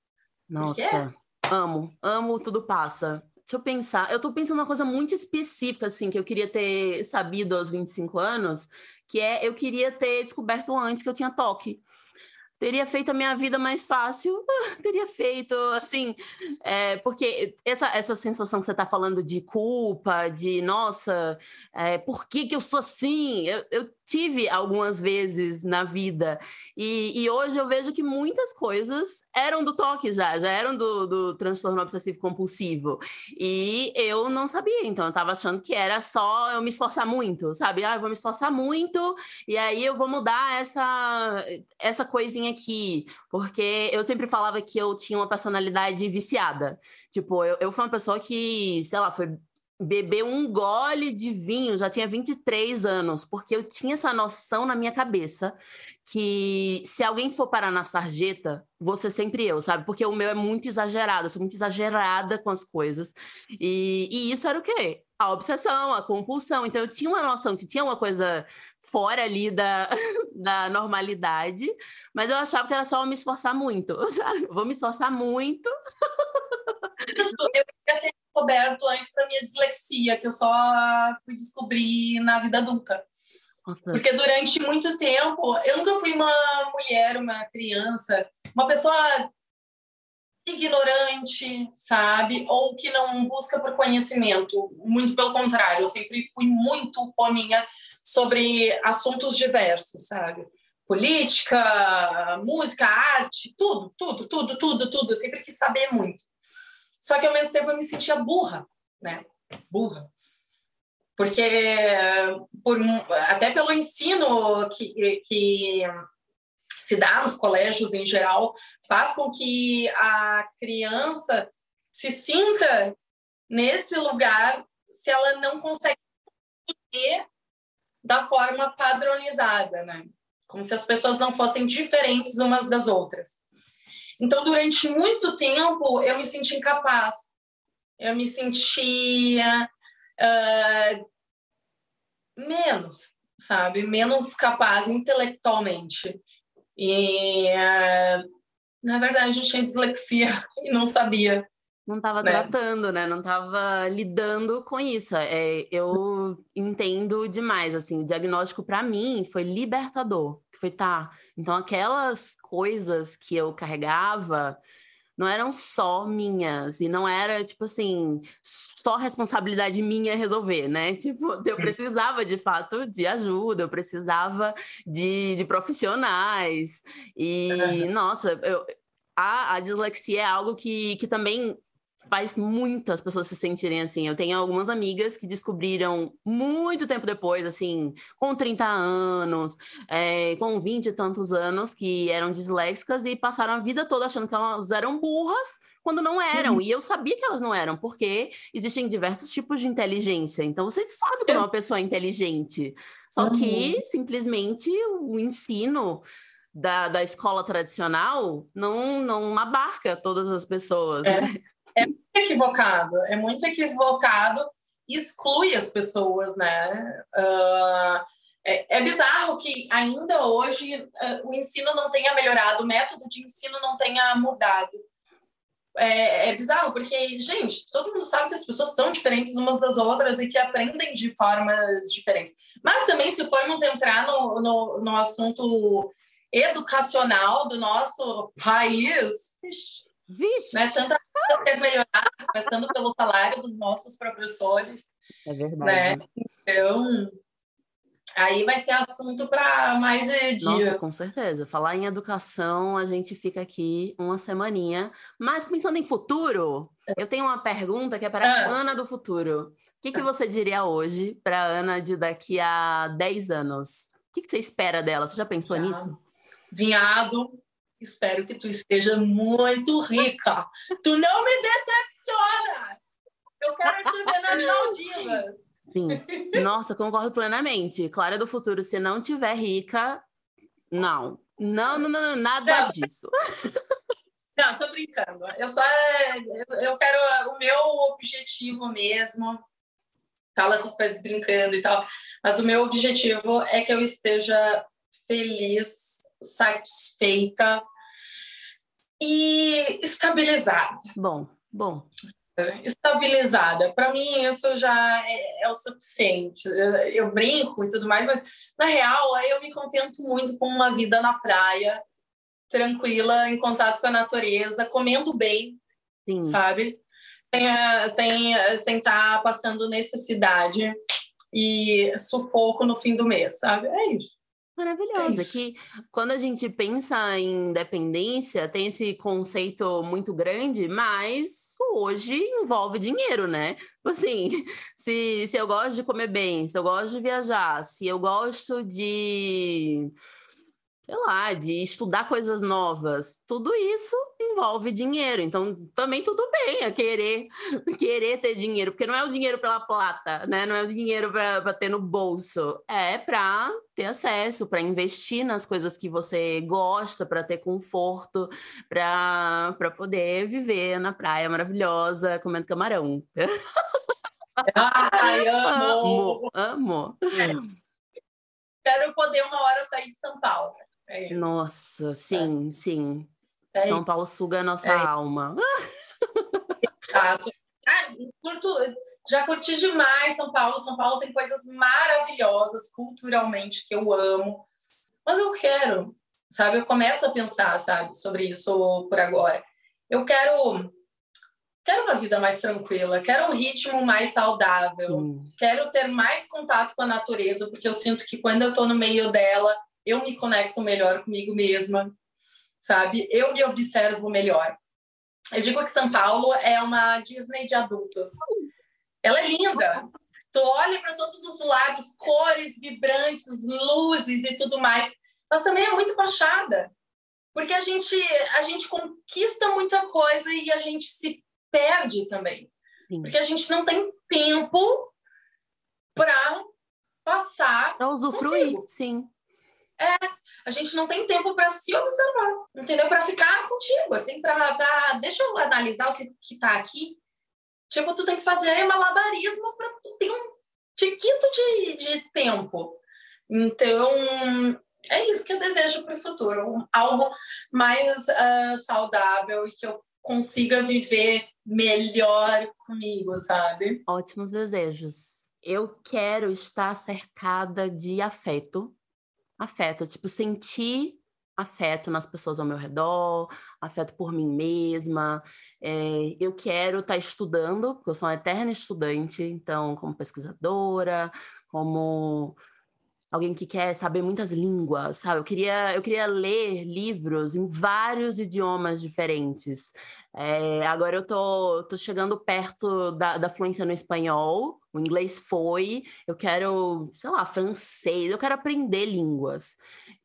Nossa, amo, amo tudo passa. Deixa eu pensar, eu tô pensando uma coisa muito específica, assim, que eu queria ter sabido aos 25 anos, que é eu queria ter descoberto antes que eu tinha toque. Teria feito a minha vida mais fácil, teria feito, assim, é, porque essa, essa sensação que você está falando de culpa, de, nossa, é, por que, que eu sou assim? Eu, eu tive algumas vezes na vida. E, e, hoje eu vejo que muitas coisas eram do toque já, já eram do, do transtorno obsessivo compulsivo. E eu não sabia, então eu estava achando que era só eu me esforçar muito, sabe? Ah, eu vou me esforçar muito e aí eu vou mudar essa, essa coisinha aqui. Porque eu sempre falava que eu tinha uma personalidade viciada. Tipo, eu, eu fui uma pessoa que, sei lá, foi beber um gole de vinho, já tinha 23 anos, porque eu tinha essa noção na minha cabeça que se alguém for parar na sarjeta, você sempre eu, sabe? Porque o meu é muito exagerado, eu sou muito exagerada com as coisas. E, e isso era o quê? A obsessão, a compulsão. Então eu tinha uma noção que tinha uma coisa fora ali da, da normalidade, mas eu achava que era só eu me esforçar muito, sabe? Vou me esforçar muito. Isso, eu ia ter descoberto antes da minha dislexia, que eu só fui descobrir na vida adulta. Nossa. Porque durante muito tempo, eu nunca fui uma mulher, uma criança, uma pessoa ignorante, sabe? Ou que não busca por conhecimento. Muito pelo contrário, eu sempre fui muito fominha sobre assuntos diversos, sabe? Política, música, arte, tudo, tudo, tudo, tudo, tudo. Eu sempre quis saber muito. Só que ao mesmo tempo eu me sentia burra, né? Burra. Porque, por, até pelo ensino que, que se dá nos colégios em geral, faz com que a criança se sinta nesse lugar se ela não consegue ter da forma padronizada, né? Como se as pessoas não fossem diferentes umas das outras. Então, durante muito tempo, eu me senti incapaz. Eu me sentia uh, menos, sabe? Menos capaz intelectualmente. E, uh, na verdade, eu tinha dislexia e não sabia. Não estava né? tratando, né? Não estava lidando com isso. É, eu entendo demais, assim, o diagnóstico para mim foi libertador foi, tá. Então, aquelas coisas que eu carregava não eram só minhas, e não era, tipo assim, só responsabilidade minha resolver, né? Tipo, eu precisava, de fato, de ajuda, eu precisava de, de profissionais. E, nossa, eu, a, a dislexia é algo que, que também faz muitas pessoas se sentirem assim. Eu tenho algumas amigas que descobriram muito tempo depois, assim, com 30 anos, é, com 20 e tantos anos, que eram disléxicas e passaram a vida toda achando que elas eram burras quando não eram. Uhum. E eu sabia que elas não eram, porque existem diversos tipos de inteligência. Então, você sabe que é uma pessoa inteligente. Só uhum. que, simplesmente, o ensino da, da escola tradicional não, não abarca todas as pessoas, é. né? É muito equivocado, é muito equivocado, exclui as pessoas, né? Uh, é, é, bizarro que ainda hoje uh, o ensino não tenha melhorado, o método de ensino não tenha mudado. É, é, bizarro, porque, gente, todo mundo sabe que as pessoas são diferentes umas das outras e que aprendem de formas diferentes. Mas também, se formos entrar no, no, no assunto educacional do nosso país, Vixe. Né? Tanta ter melhorado, começando pelo salário dos nossos professores. É verdade. Né? Então, aí vai ser assunto para mais de dia. Nossa, com certeza. Falar em educação, a gente fica aqui uma semaninha. Mas pensando em futuro, eu tenho uma pergunta que é para a ah. Ana do futuro. O que, que você diria hoje para a Ana de daqui a 10 anos? O que, que você espera dela? Você já pensou já. nisso? Vinhado, Espero que tu esteja muito rica. Tu não me decepciona! Eu quero te ver nas Maldivas. Sim. Nossa, concordo plenamente. Clara do futuro, se não tiver rica, não. Não, não, não, nada não. disso. Não, tô brincando. Eu só eu quero o meu objetivo mesmo. Falo essas coisas brincando e tal, mas o meu objetivo é que eu esteja feliz, satisfeita e estabilizada. Bom, bom. Estabilizada. Para mim, isso já é, é o suficiente. Eu, eu, brinco e tudo mais, mas na real, eu me contento muito com uma vida na praia, tranquila, em contato com a natureza, comendo bem, Sim. sabe? Sem estar sem, sem tá passando necessidade e sufoco no fim do mês, sabe? É isso. Maravilhosa. É que quando a gente pensa em independência, tem esse conceito muito grande, mas hoje envolve dinheiro, né? Tipo assim, se, se eu gosto de comer bem, se eu gosto de viajar, se eu gosto de sei lá, de estudar coisas novas. Tudo isso envolve dinheiro. Então, também tudo bem é querer, querer ter dinheiro, porque não é o dinheiro pela plata, né? Não é o dinheiro para ter no bolso. É para ter acesso, para investir nas coisas que você gosta, para ter conforto, para poder viver na praia maravilhosa, comendo camarão. Ai, amo! Amo, amo. É. Quero poder uma hora sair de São Paulo. É Nossa, sim, é. sim. É São Paulo suga a nossa é. alma. Exato. Ah, curto, já curti demais São Paulo. São Paulo tem coisas maravilhosas culturalmente que eu amo. Mas eu quero, sabe? Eu começo a pensar, sabe, sobre isso por agora. Eu quero quero uma vida mais tranquila, quero um ritmo mais saudável, hum. quero ter mais contato com a natureza, porque eu sinto que quando eu estou no meio dela, eu me conecto melhor comigo mesma, sabe? Eu me observo melhor. Eu digo que São Paulo é uma Disney de adultos. Ela é linda. Tu olha para todos os lados, cores vibrantes, luzes e tudo mais. Mas também é muito fachada. Porque a gente a gente conquista muita coisa e a gente se perde também. Sim. Porque a gente não tem tempo para passar para usufruir, consigo. sim. É, a gente não tem tempo para se observar, entendeu? Para ficar contigo, assim, para deixa eu analisar o que, que tá aqui. Tipo, tu tem que fazer malabarismo para tu ter um tiquito de, de tempo. Então, é isso que eu desejo para o futuro, algo mais uh, saudável e que eu consiga viver melhor comigo, sabe? Ótimos desejos. Eu quero estar cercada de afeto afeto, tipo, sentir afeto nas pessoas ao meu redor, afeto por mim mesma. É, eu quero estar tá estudando, porque eu sou uma eterna estudante, então, como pesquisadora, como alguém que quer saber muitas línguas, sabe? Eu queria, eu queria ler livros em vários idiomas diferentes. É, agora eu tô, tô chegando perto da, da fluência no espanhol, o inglês foi, eu quero, sei lá, francês, eu quero aprender línguas.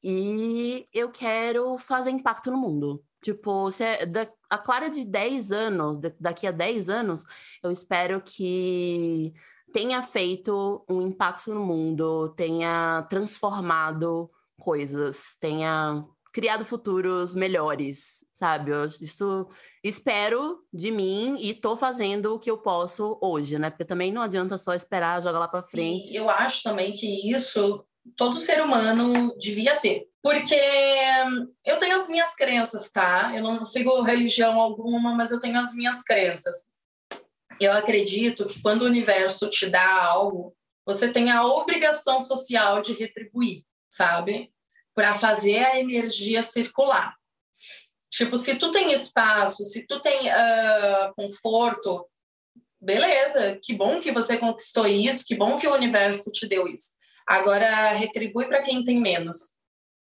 E eu quero fazer impacto no mundo. Tipo, se é, da, a Clara de 10 anos, daqui a 10 anos, eu espero que tenha feito um impacto no mundo, tenha transformado coisas, tenha criado futuros melhores, sabe? Eu, isso espero de mim e tô fazendo o que eu posso hoje, né? Porque também não adianta só esperar, jogar lá para frente. E eu acho também que isso todo ser humano devia ter. Porque eu tenho as minhas crenças, tá? Eu não sigo religião alguma, mas eu tenho as minhas crenças eu acredito que quando o universo te dá algo, você tem a obrigação social de retribuir, sabe? Para fazer a energia circular. Tipo, se tu tem espaço, se tu tem uh, conforto, beleza, que bom que você conquistou isso, que bom que o universo te deu isso. Agora, retribui para quem tem menos,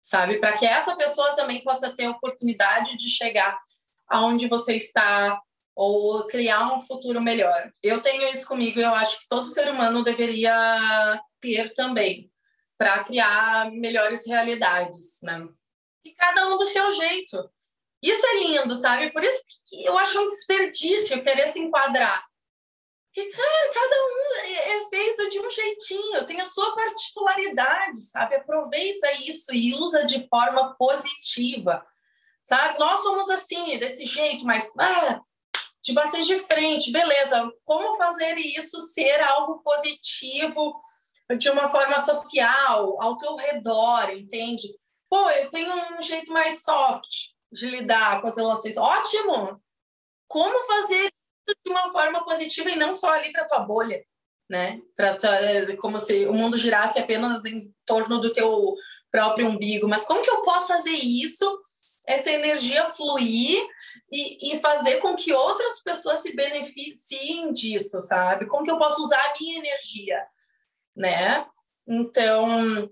sabe? Para que essa pessoa também possa ter a oportunidade de chegar aonde você está, ou criar um futuro melhor. Eu tenho isso comigo e eu acho que todo ser humano deveria ter também para criar melhores realidades, né? E cada um do seu jeito. Isso é lindo, sabe? Por isso que eu acho um desperdício querer se enquadrar. Porque, cara, cada um é, é feito de um jeitinho, tem a sua particularidade, sabe? Aproveita isso e usa de forma positiva, sabe? Nós somos assim, desse jeito, mas ah, de bater de frente, beleza, como fazer isso ser algo positivo de uma forma social, ao teu redor, entende? Pô, eu tenho um jeito mais soft de lidar com as relações. Ótimo! Como fazer isso de uma forma positiva e não só ali para tua bolha, né? Para como se o mundo girasse apenas em torno do teu próprio umbigo, mas como que eu posso fazer isso essa energia fluir e, e, fazer com que outras pessoas se beneficiem disso, sabe? Como que eu posso usar a minha energia, né? Então,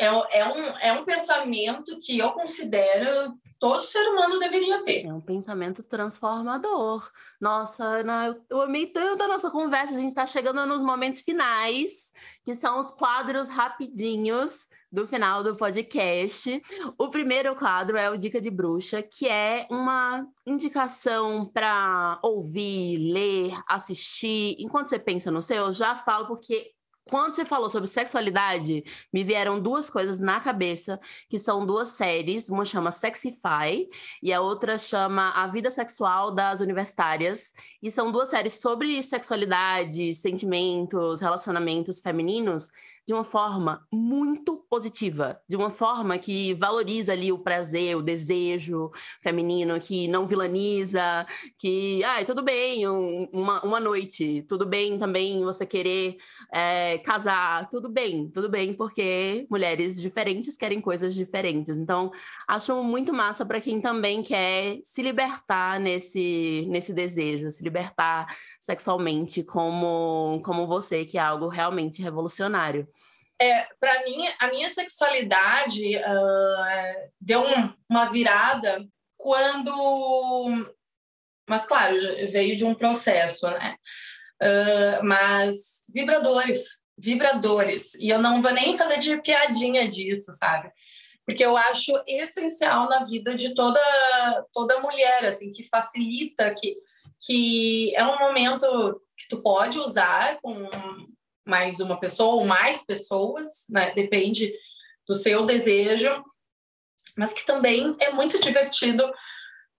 é, é, um, é um pensamento que eu considero todo ser humano deveria ter. É um pensamento transformador. Nossa, Ana, eu, amei tanto a nossa conversa. A gente está chegando nos momentos finais, que são os quadros rapidinhos do final do podcast. O primeiro quadro é o Dica de Bruxa, que é uma indicação para ouvir, ler, assistir. Enquanto você pensa no seu, eu já falo porque quando você falou sobre sexualidade, me vieram duas coisas na cabeça, que são duas séries. Uma chama Sexify e a outra chama A Vida Sexual das Universitárias. E são duas séries sobre sexualidade, sentimentos, relacionamentos femininos de uma forma muito positiva, de uma forma que valoriza ali o prazer, o desejo feminino, que não vilaniza, que, ai, tudo bem, um, uma, uma noite, tudo bem também você querer é, casar, tudo bem, tudo bem, porque mulheres diferentes querem coisas diferentes. Então, acho muito massa para quem também quer se libertar nesse, nesse desejo, se libertar sexualmente como, como você, que é algo realmente revolucionário. É, para mim, a minha sexualidade uh, deu um, uma virada quando. Mas, claro, veio de um processo, né? Uh, mas vibradores, vibradores. E eu não vou nem fazer de piadinha disso, sabe? Porque eu acho essencial na vida de toda, toda mulher, assim, que facilita, que, que é um momento que tu pode usar com mais uma pessoa ou mais pessoas, né? Depende do seu desejo, mas que também é muito divertido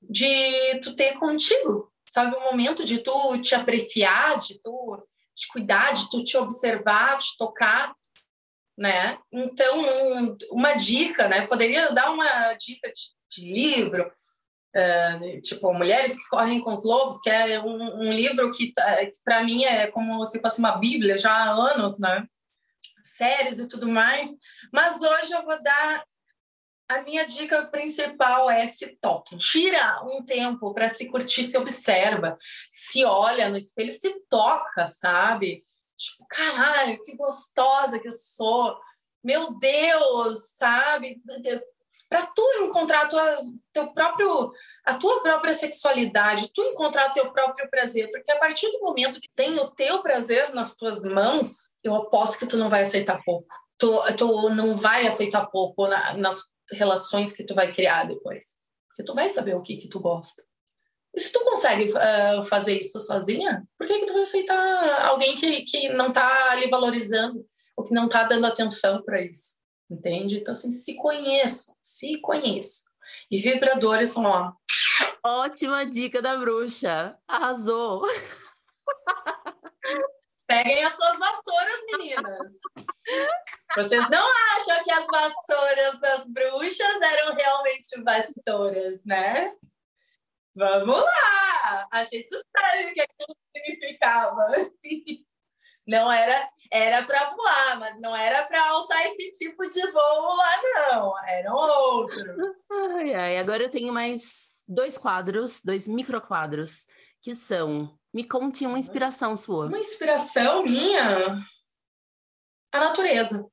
de tu ter contigo, sabe? Um momento de tu te apreciar, de tu te cuidar, de tu te observar, te tocar, né? Então, uma dica, né? Poderia dar uma dica de, de livro, Uh, tipo Mulheres que Correm com os Lobos, que é um, um livro que, tá, que para mim é como se fosse uma bíblia já há anos, né? Séries e tudo mais. Mas hoje eu vou dar a minha dica principal é se toque. Tira um tempo para se curtir, se observa, se olha no espelho, se toca, sabe? Tipo, caralho, que gostosa que eu sou. Meu Deus, sabe? Para tu encontrar a tua, teu próprio, a tua própria sexualidade, tu encontrar teu próprio prazer, porque a partir do momento que tem o teu prazer nas tuas mãos, eu aposto que tu não vai aceitar pouco. Tu, tu não vai aceitar pouco na, nas relações que tu vai criar depois, porque tu vai saber o que que tu gosta. E se tu consegue uh, fazer isso sozinha, por que que tu vai aceitar alguém que, que não está ali valorizando ou que não está dando atenção para isso? Entende? Então, assim, se conheçam, se conheçam. E vibradores são, ó. Ótima dica da bruxa. Arrasou. Peguem as suas vassouras, meninas. Vocês não acham que as vassouras das bruxas eram realmente vassouras, né? Vamos lá! A gente sabe o que aquilo significava. Não era, era para voar, mas não era para alçar esse tipo de voo lá, não. Eram outros. Ai, ai. Agora eu tenho mais dois quadros, dois microquadros, que são. Me conte uma inspiração sua. Uma inspiração minha? A natureza.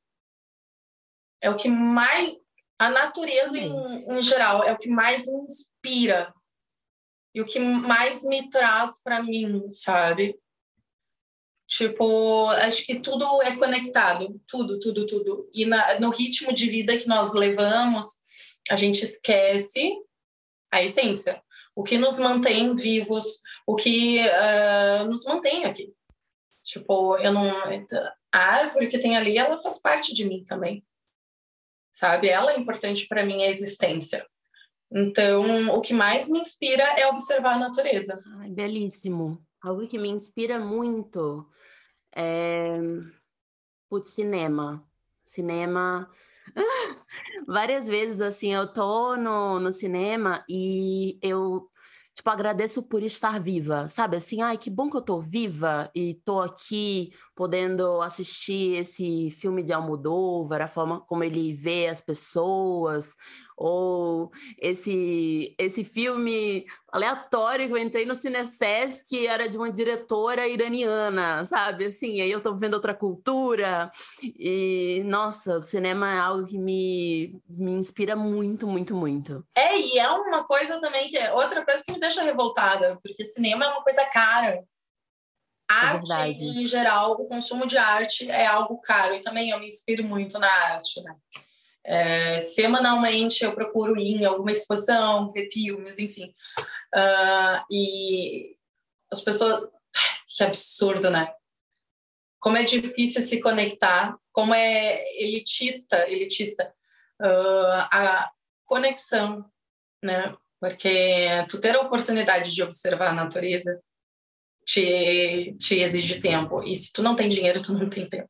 É o que mais. A natureza em, em geral é o que mais me inspira e o que mais me traz para mim, sabe? Tipo, acho que tudo é conectado, tudo, tudo, tudo. E na, no ritmo de vida que nós levamos, a gente esquece a essência, o que nos mantém vivos, o que uh, nos mantém aqui. Tipo, eu não. A árvore que tem ali, ela faz parte de mim também. Sabe? Ela é importante para minha existência. Então, o que mais me inspira é observar a natureza. Ai, belíssimo. Algo que me inspira muito é. Putz, cinema. Cinema. Várias vezes, assim, eu tô no, no cinema e eu tipo, agradeço por estar viva, sabe? Assim, ai, que bom que eu tô viva e tô aqui podendo assistir esse filme de Almodóvar, a forma como ele vê as pessoas, ou esse esse filme aleatório que eu entrei no Cinecess que era de uma diretora iraniana, sabe? Assim, aí eu tô vendo outra cultura e nossa, o cinema é algo que me, me inspira muito, muito, muito. É, e é uma coisa também que é outra coisa que me deixa revoltada, porque cinema é uma coisa cara. É arte, é em geral, o consumo de arte é algo caro, e também eu me inspiro muito na arte, né? É, semanalmente eu procuro ir em alguma exposição, ver filmes, enfim. Uh, e as pessoas. Que absurdo, né? Como é difícil se conectar, como é elitista, elitista uh, a conexão, né? Porque tu ter a oportunidade de observar a natureza te, te exige tempo. E se tu não tem dinheiro, tu não tem tempo.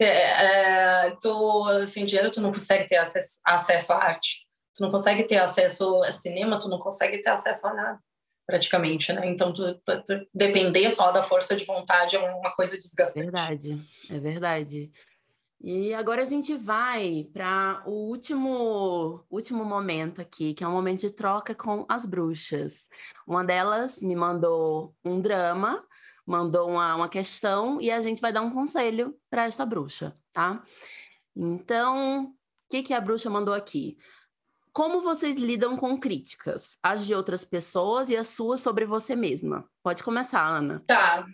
É, é, tu, sem dinheiro, tu não consegue ter acesso, acesso à arte. Tu não consegue ter acesso a cinema, tu não consegue ter acesso a nada, praticamente, né? Então, tu, tu, tu depender só da força de vontade é uma coisa desgastante. Verdade, é verdade. E agora a gente vai para o último, último momento aqui, que é um momento de troca com as bruxas. Uma delas me mandou um drama mandou uma, uma questão e a gente vai dar um conselho para esta bruxa, tá? Então, o que, que a bruxa mandou aqui? Como vocês lidam com críticas, as de outras pessoas e as suas sobre você mesma? Pode começar, Ana. Tá.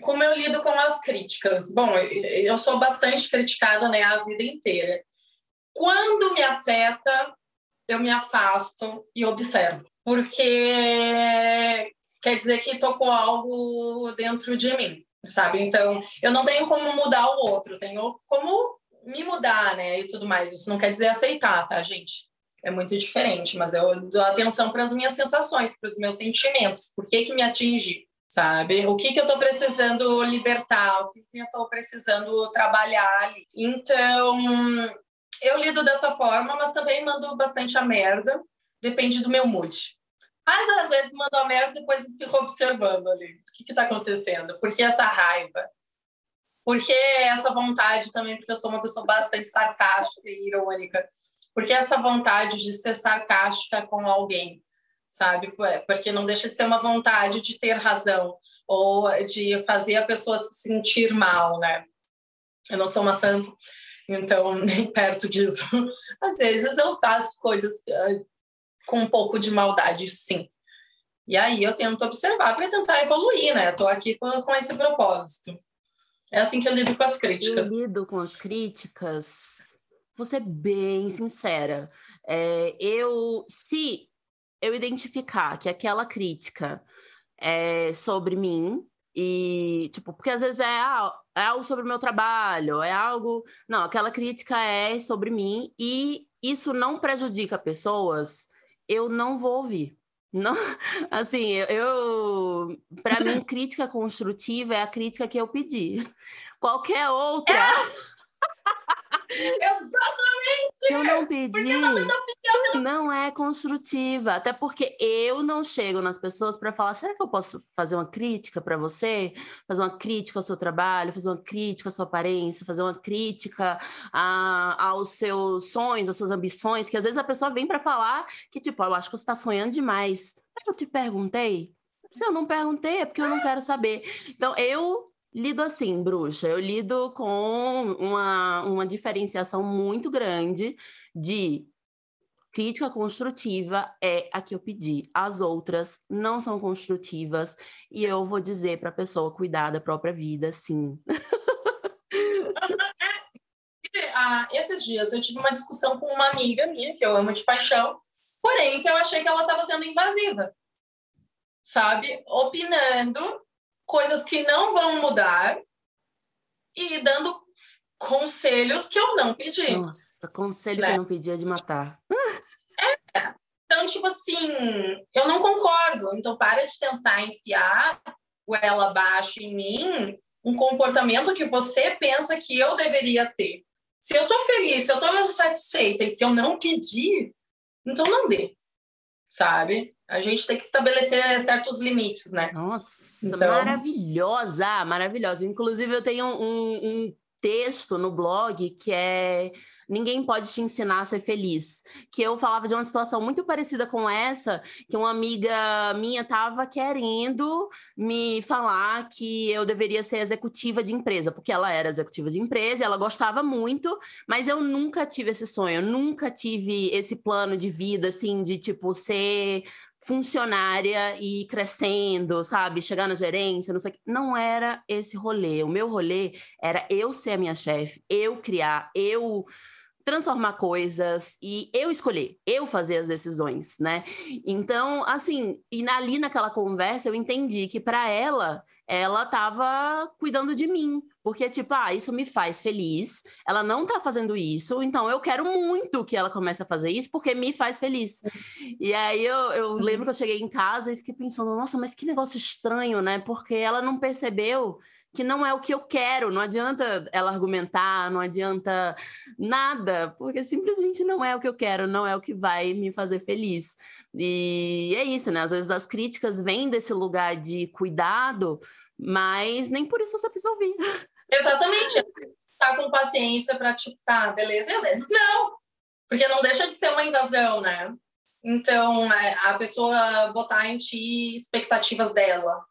Como eu lido com as críticas? Bom, eu sou bastante criticada né, a vida inteira. Quando me afeta, eu me afasto e observo. Porque quer dizer que tocou algo dentro de mim, sabe? Então, eu não tenho como mudar o outro, tenho como me mudar, né? E tudo mais. Isso não quer dizer aceitar, tá, gente? É muito diferente, mas eu dou atenção para as minhas sensações, para os meus sentimentos, por que que me atinge, sabe? O que que eu estou precisando libertar, o que que eu estou precisando trabalhar ali. Então, eu lido dessa forma, mas também mando bastante a merda, depende do meu mood. Mas às vezes manda a merda e depois fica observando ali. O que está acontecendo? Por que essa raiva? Por que essa vontade também? Porque eu sou uma pessoa bastante sarcástica e irônica. Por que essa vontade de ser sarcástica com alguém? Sabe? Porque não deixa de ser uma vontade de ter razão ou de fazer a pessoa se sentir mal, né? Eu não sou uma santa, então nem perto disso. Às vezes eu faço coisas ah, com um pouco de maldade, sim. E aí eu tento observar para tentar evoluir, né? Estou aqui com, com esse propósito. É assim que eu lido com as críticas. Eu lido com as críticas. Vou ser bem sincera. É, eu, se eu identificar que aquela crítica é sobre mim e tipo, porque às vezes é, ah, é algo sobre o meu trabalho, é algo, não, aquela crítica é sobre mim e isso não prejudica pessoas eu não vou ouvir. Não, assim, eu, eu para mim crítica construtiva é a crítica que eu pedi. Qualquer outra é. Exatamente! Eu não pedi. Não é construtiva. Até porque eu não chego nas pessoas para falar: será que eu posso fazer uma crítica para você? Fazer uma crítica ao seu trabalho, fazer uma crítica à sua aparência, fazer uma crítica a, aos seus sonhos, às suas ambições. Que às vezes a pessoa vem para falar que, tipo, eu acho que você está sonhando demais. Eu te perguntei. Se eu não perguntei, é porque eu não quero saber. Então, eu lido assim, bruxa. Eu lido com uma, uma diferenciação muito grande de crítica construtiva é a que eu pedi. As outras não são construtivas e eu vou dizer para a pessoa cuidar da própria vida, sim. ah, esses dias eu tive uma discussão com uma amiga minha que eu amo de paixão, porém que eu achei que ela estava sendo invasiva, sabe? Opinando coisas que não vão mudar e dando conselhos que eu não pedi. Nossa, conselho né? que eu não pedi é de matar. É. Então, tipo assim, eu não concordo. Então, para de tentar enfiar o ela abaixo em mim um comportamento que você pensa que eu deveria ter. Se eu tô feliz, se eu tô satisfeita e se eu não pedir, então não dê, sabe? A gente tem que estabelecer certos limites, né? Nossa, então... maravilhosa, maravilhosa. Inclusive, eu tenho um, um texto no blog que é Ninguém pode te ensinar a ser feliz. Que eu falava de uma situação muito parecida com essa, que uma amiga minha estava querendo me falar que eu deveria ser executiva de empresa, porque ela era executiva de empresa, ela gostava muito, mas eu nunca tive esse sonho, nunca tive esse plano de vida assim de tipo ser funcionária e crescendo, sabe? Chegar na gerência, não sei o que. Não era esse rolê. O meu rolê era eu ser a minha chefe, eu criar, eu transformar coisas e eu escolher, eu fazer as decisões, né? Então, assim, e ali naquela conversa eu entendi que para ela, ela estava cuidando de mim, porque tipo, ah, isso me faz feliz. Ela não tá fazendo isso, então eu quero muito que ela comece a fazer isso porque me faz feliz. E aí eu, eu lembro que eu cheguei em casa e fiquei pensando, nossa, mas que negócio estranho, né? Porque ela não percebeu que não é o que eu quero. Não adianta ela argumentar, não adianta nada, porque simplesmente não é o que eu quero, não é o que vai me fazer feliz. E é isso, né? Às vezes as críticas vêm desse lugar de cuidado, mas nem por isso você precisa ouvir. Exatamente. Tá com paciência para tipo, tá, beleza, e às vezes não, porque não deixa de ser uma invasão, né? Então, é, a pessoa botar em ti expectativas dela,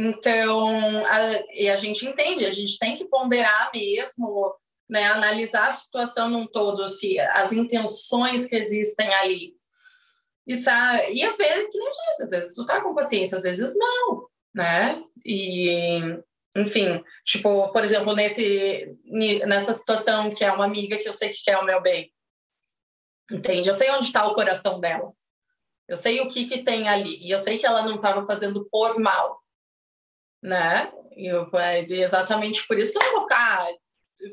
então, a, e a gente entende, a gente tem que ponderar mesmo, né, analisar a situação num todo, se as intenções que existem ali. E, sabe, e às vezes, que nem disse, às vezes tu tá com paciência, às vezes não, né? E, enfim, tipo, por exemplo, nesse, nessa situação que é uma amiga que eu sei que quer o meu bem, entende? Eu sei onde está o coração dela. Eu sei o que que tem ali. E eu sei que ela não estava fazendo por mal né? Eu, é exatamente por isso que eu não vou ficar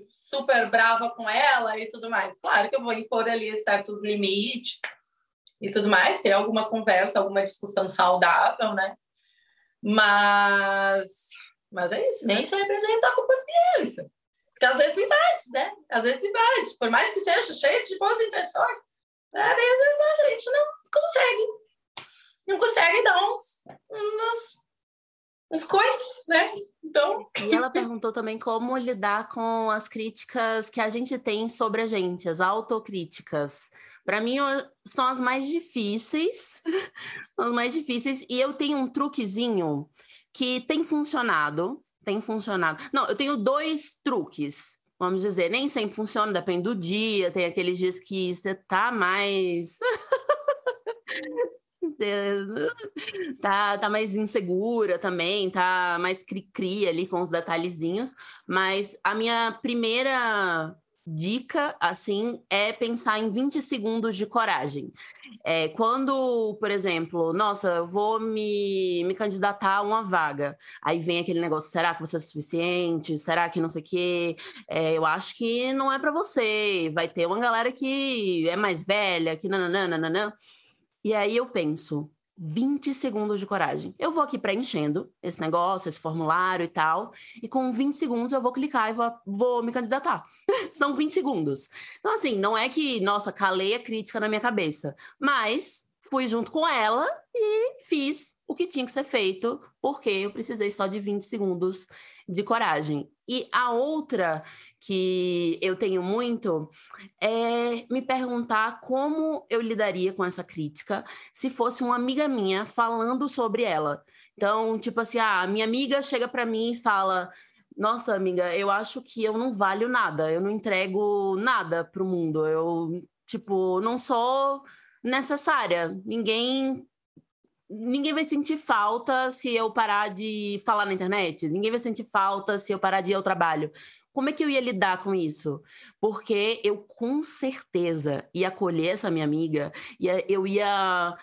super brava com ela e tudo mais. Claro que eu vou impor ali certos limites e tudo mais, ter alguma conversa, alguma discussão saudável, né? Mas, mas é isso, nem isso representa a culpa deles. Porque às vezes invade, né? Às vezes invade, por mais que seja cheio de boas intenções, às vezes a gente não consegue. Não consegue dar uns, uns as coisas, né? Então. E ela perguntou também como lidar com as críticas que a gente tem sobre a gente, as autocríticas. Para mim, são as mais difíceis. são as mais difíceis. E eu tenho um truquezinho que tem funcionado. Tem funcionado. Não, eu tenho dois truques. Vamos dizer, nem sempre funciona, depende do dia. Tem aqueles dias que você tá mais. tá, tá mais insegura também, tá mais cri-cri ali com os detalhezinhos. Mas a minha primeira dica, assim, é pensar em 20 segundos de coragem. É, quando, por exemplo, nossa, eu vou me, me candidatar a uma vaga, aí vem aquele negócio, será que você é suficiente? Será que não sei o quê? É, eu acho que não é para você. Vai ter uma galera que é mais velha, que nananã, nananã. E aí eu penso, 20 segundos de coragem. Eu vou aqui preenchendo esse negócio, esse formulário e tal, e com 20 segundos eu vou clicar e vou, vou me candidatar. São 20 segundos. Então, assim, não é que, nossa, calei a crítica na minha cabeça, mas fui junto com ela e fiz o que tinha que ser feito, porque eu precisei só de 20 segundos de coragem. E a outra que eu tenho muito é me perguntar como eu lidaria com essa crítica se fosse uma amiga minha falando sobre ela. Então, tipo assim, ah, a minha amiga chega para mim e fala: "Nossa, amiga, eu acho que eu não valho nada, eu não entrego nada para o mundo. Eu, tipo, não sou necessária. Ninguém ninguém vai sentir falta se eu parar de falar na internet, ninguém vai sentir falta se eu parar de ir ao trabalho. Como é que eu ia lidar com isso? Porque eu com certeza ia acolher essa minha amiga, e eu ia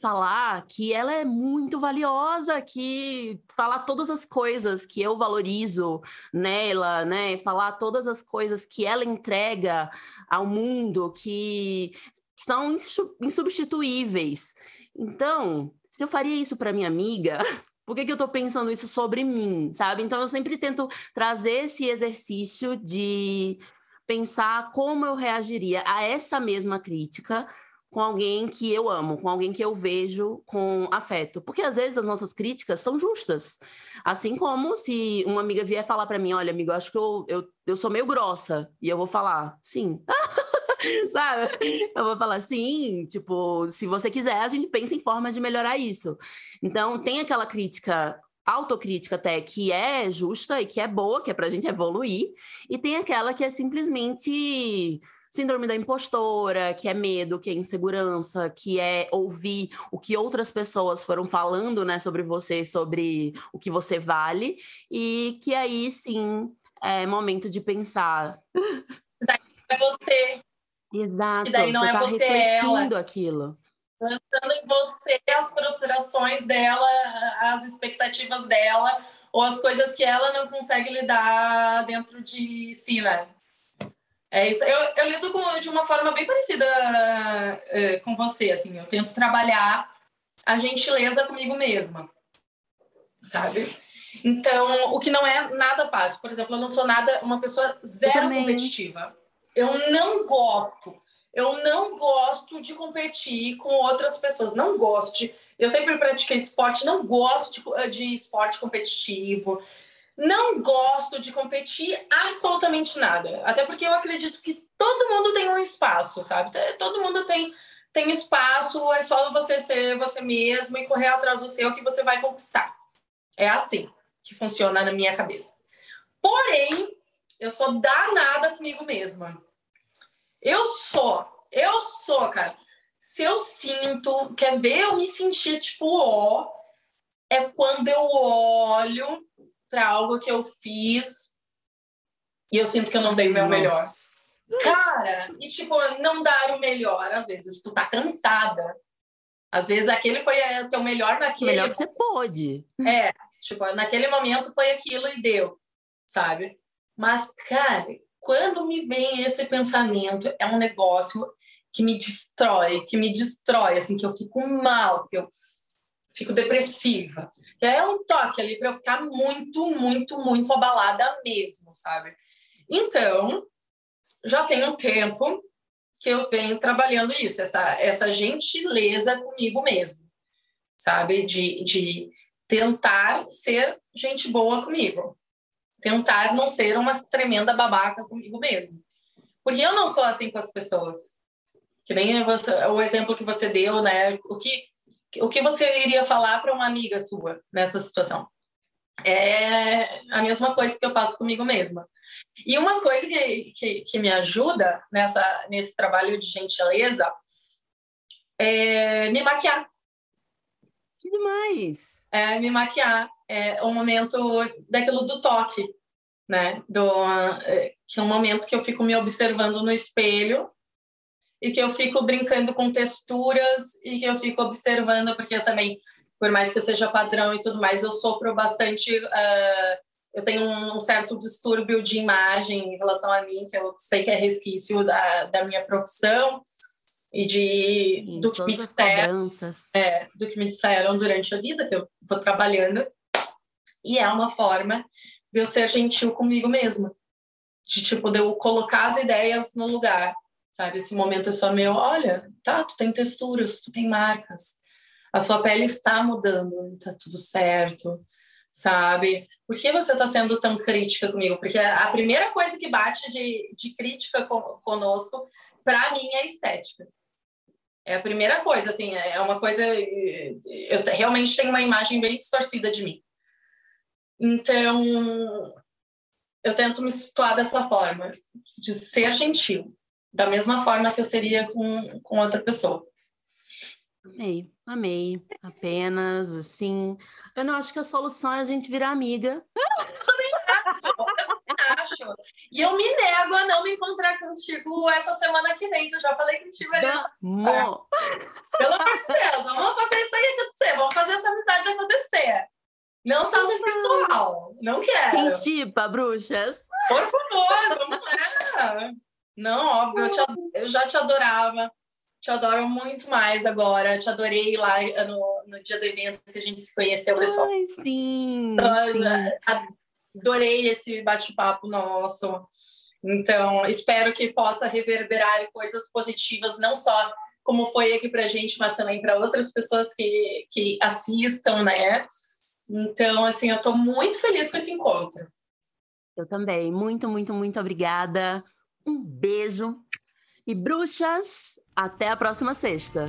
falar que ela é muito valiosa, que falar todas as coisas que eu valorizo nela, né? Falar todas as coisas que ela entrega ao mundo, que são insubstituíveis. Então, se eu faria isso para minha amiga, por que, que eu estou pensando isso sobre mim, sabe? Então, eu sempre tento trazer esse exercício de pensar como eu reagiria a essa mesma crítica com alguém que eu amo, com alguém que eu vejo com afeto. Porque às vezes as nossas críticas são justas. Assim como se uma amiga vier falar para mim: olha, amigo, acho que eu, eu, eu sou meio grossa. E eu vou falar: sim. Sabe? Eu vou falar sim, tipo, se você quiser, a gente pensa em formas de melhorar isso. Então, tem aquela crítica autocrítica até que é justa e que é boa, que é pra gente evoluir, e tem aquela que é simplesmente síndrome da impostora, que é medo, que é insegurança, que é ouvir o que outras pessoas foram falando, né, sobre você, sobre o que você vale, e que aí sim é momento de pensar. É você. Exato. E daí não você é tá você, refletindo ela. aquilo. Lançando em você as frustrações dela, as expectativas dela, ou as coisas que ela não consegue lidar dentro de si, né? É isso. Eu, eu lido com, de uma forma bem parecida uh, com você, assim. Eu tento trabalhar a gentileza comigo mesma, sabe? Então, o que não é nada fácil. Por exemplo, eu não sou nada uma pessoa zero competitiva. Eu não gosto. Eu não gosto de competir com outras pessoas. Não gosto de. Eu sempre pratiquei esporte, não gosto de, de esporte competitivo. Não gosto de competir absolutamente nada. Até porque eu acredito que todo mundo tem um espaço, sabe? Todo mundo tem, tem espaço, é só você ser você mesmo e correr atrás do seu que você vai conquistar. É assim que funciona na minha cabeça. Porém, eu sou danada comigo mesma. Eu sou, eu sou, cara. Se eu sinto, quer ver eu me sentir tipo ó, é quando eu olho para algo que eu fiz e eu sinto que eu não dei o meu Nossa. melhor. Cara, e tipo, não dar o melhor, às vezes tu tá cansada. Às vezes aquele foi o teu melhor naquele. Melhor que você pôde. É, tipo, naquele momento foi aquilo e deu, sabe? Mas, cara, quando me vem esse pensamento, é um negócio que me destrói, que me destrói, assim, que eu fico mal, que eu fico depressiva. É um toque ali para eu ficar muito, muito, muito abalada mesmo, sabe? Então, já tem um tempo que eu venho trabalhando isso, essa, essa gentileza comigo mesmo, sabe? De, de tentar ser gente boa comigo. Tentar não ser uma tremenda babaca comigo mesmo. Porque eu não sou assim com as pessoas. Que nem você, o exemplo que você deu, né? O que o que você iria falar para uma amiga sua nessa situação? É a mesma coisa que eu faço comigo mesma. E uma coisa que, que, que me ajuda nessa, nesse trabalho de gentileza é me maquiar. Que demais! É me maquiar. É um momento daquilo do toque, né? Do, é, que é um momento que eu fico me observando no espelho e que eu fico brincando com texturas e que eu fico observando, porque eu também, por mais que seja padrão e tudo mais, eu sofro bastante. Uh, eu tenho um certo distúrbio de imagem em relação a mim, que eu sei que é resquício da, da minha profissão e de Isso, do que me disseram, é, do que me disseram durante a vida que eu vou trabalhando e é uma forma de eu ser gentil comigo mesma de tipo de eu colocar as ideias no lugar sabe? Esse momento é só meu, olha, tá, tu tem texturas, tu tem marcas, a sua pele está mudando, tá tudo certo, sabe? Por que você está sendo tão crítica comigo? Porque a primeira coisa que bate de, de crítica conosco, para mim, é estética. É a primeira coisa, assim, é uma coisa. Eu realmente tenho uma imagem bem distorcida de mim. Então, eu tento me situar dessa forma, de ser gentil, da mesma forma que eu seria com, com outra pessoa. Amei, amei. Apenas assim. Eu não acho que a solução é a gente virar amiga. Eu também acho, acho. E eu me nego a não me encontrar contigo essa semana que vem, que eu já falei contigo ali. Vamos! Pelo amor de Deus, vamos fazer isso aí acontecer, vamos fazer essa amizade acontecer. Não só no virtual, não quero. Chipa, bruxas? Por favor, vamos lá. Não, óbvio, eu, te, eu, já te adorava, te adoro muito mais agora. Te adorei lá no, no dia do evento que a gente se conheceu, pessoal. Ai, sim, então, sim. Adorei esse bate-papo nosso. Então, espero que possa reverberar coisas positivas, não só como foi aqui para a gente, mas também para outras pessoas que, que assistam, né? Então, assim, eu estou muito feliz com esse encontro. Eu também. Muito, muito, muito obrigada. Um beijo. E bruxas, até a próxima sexta.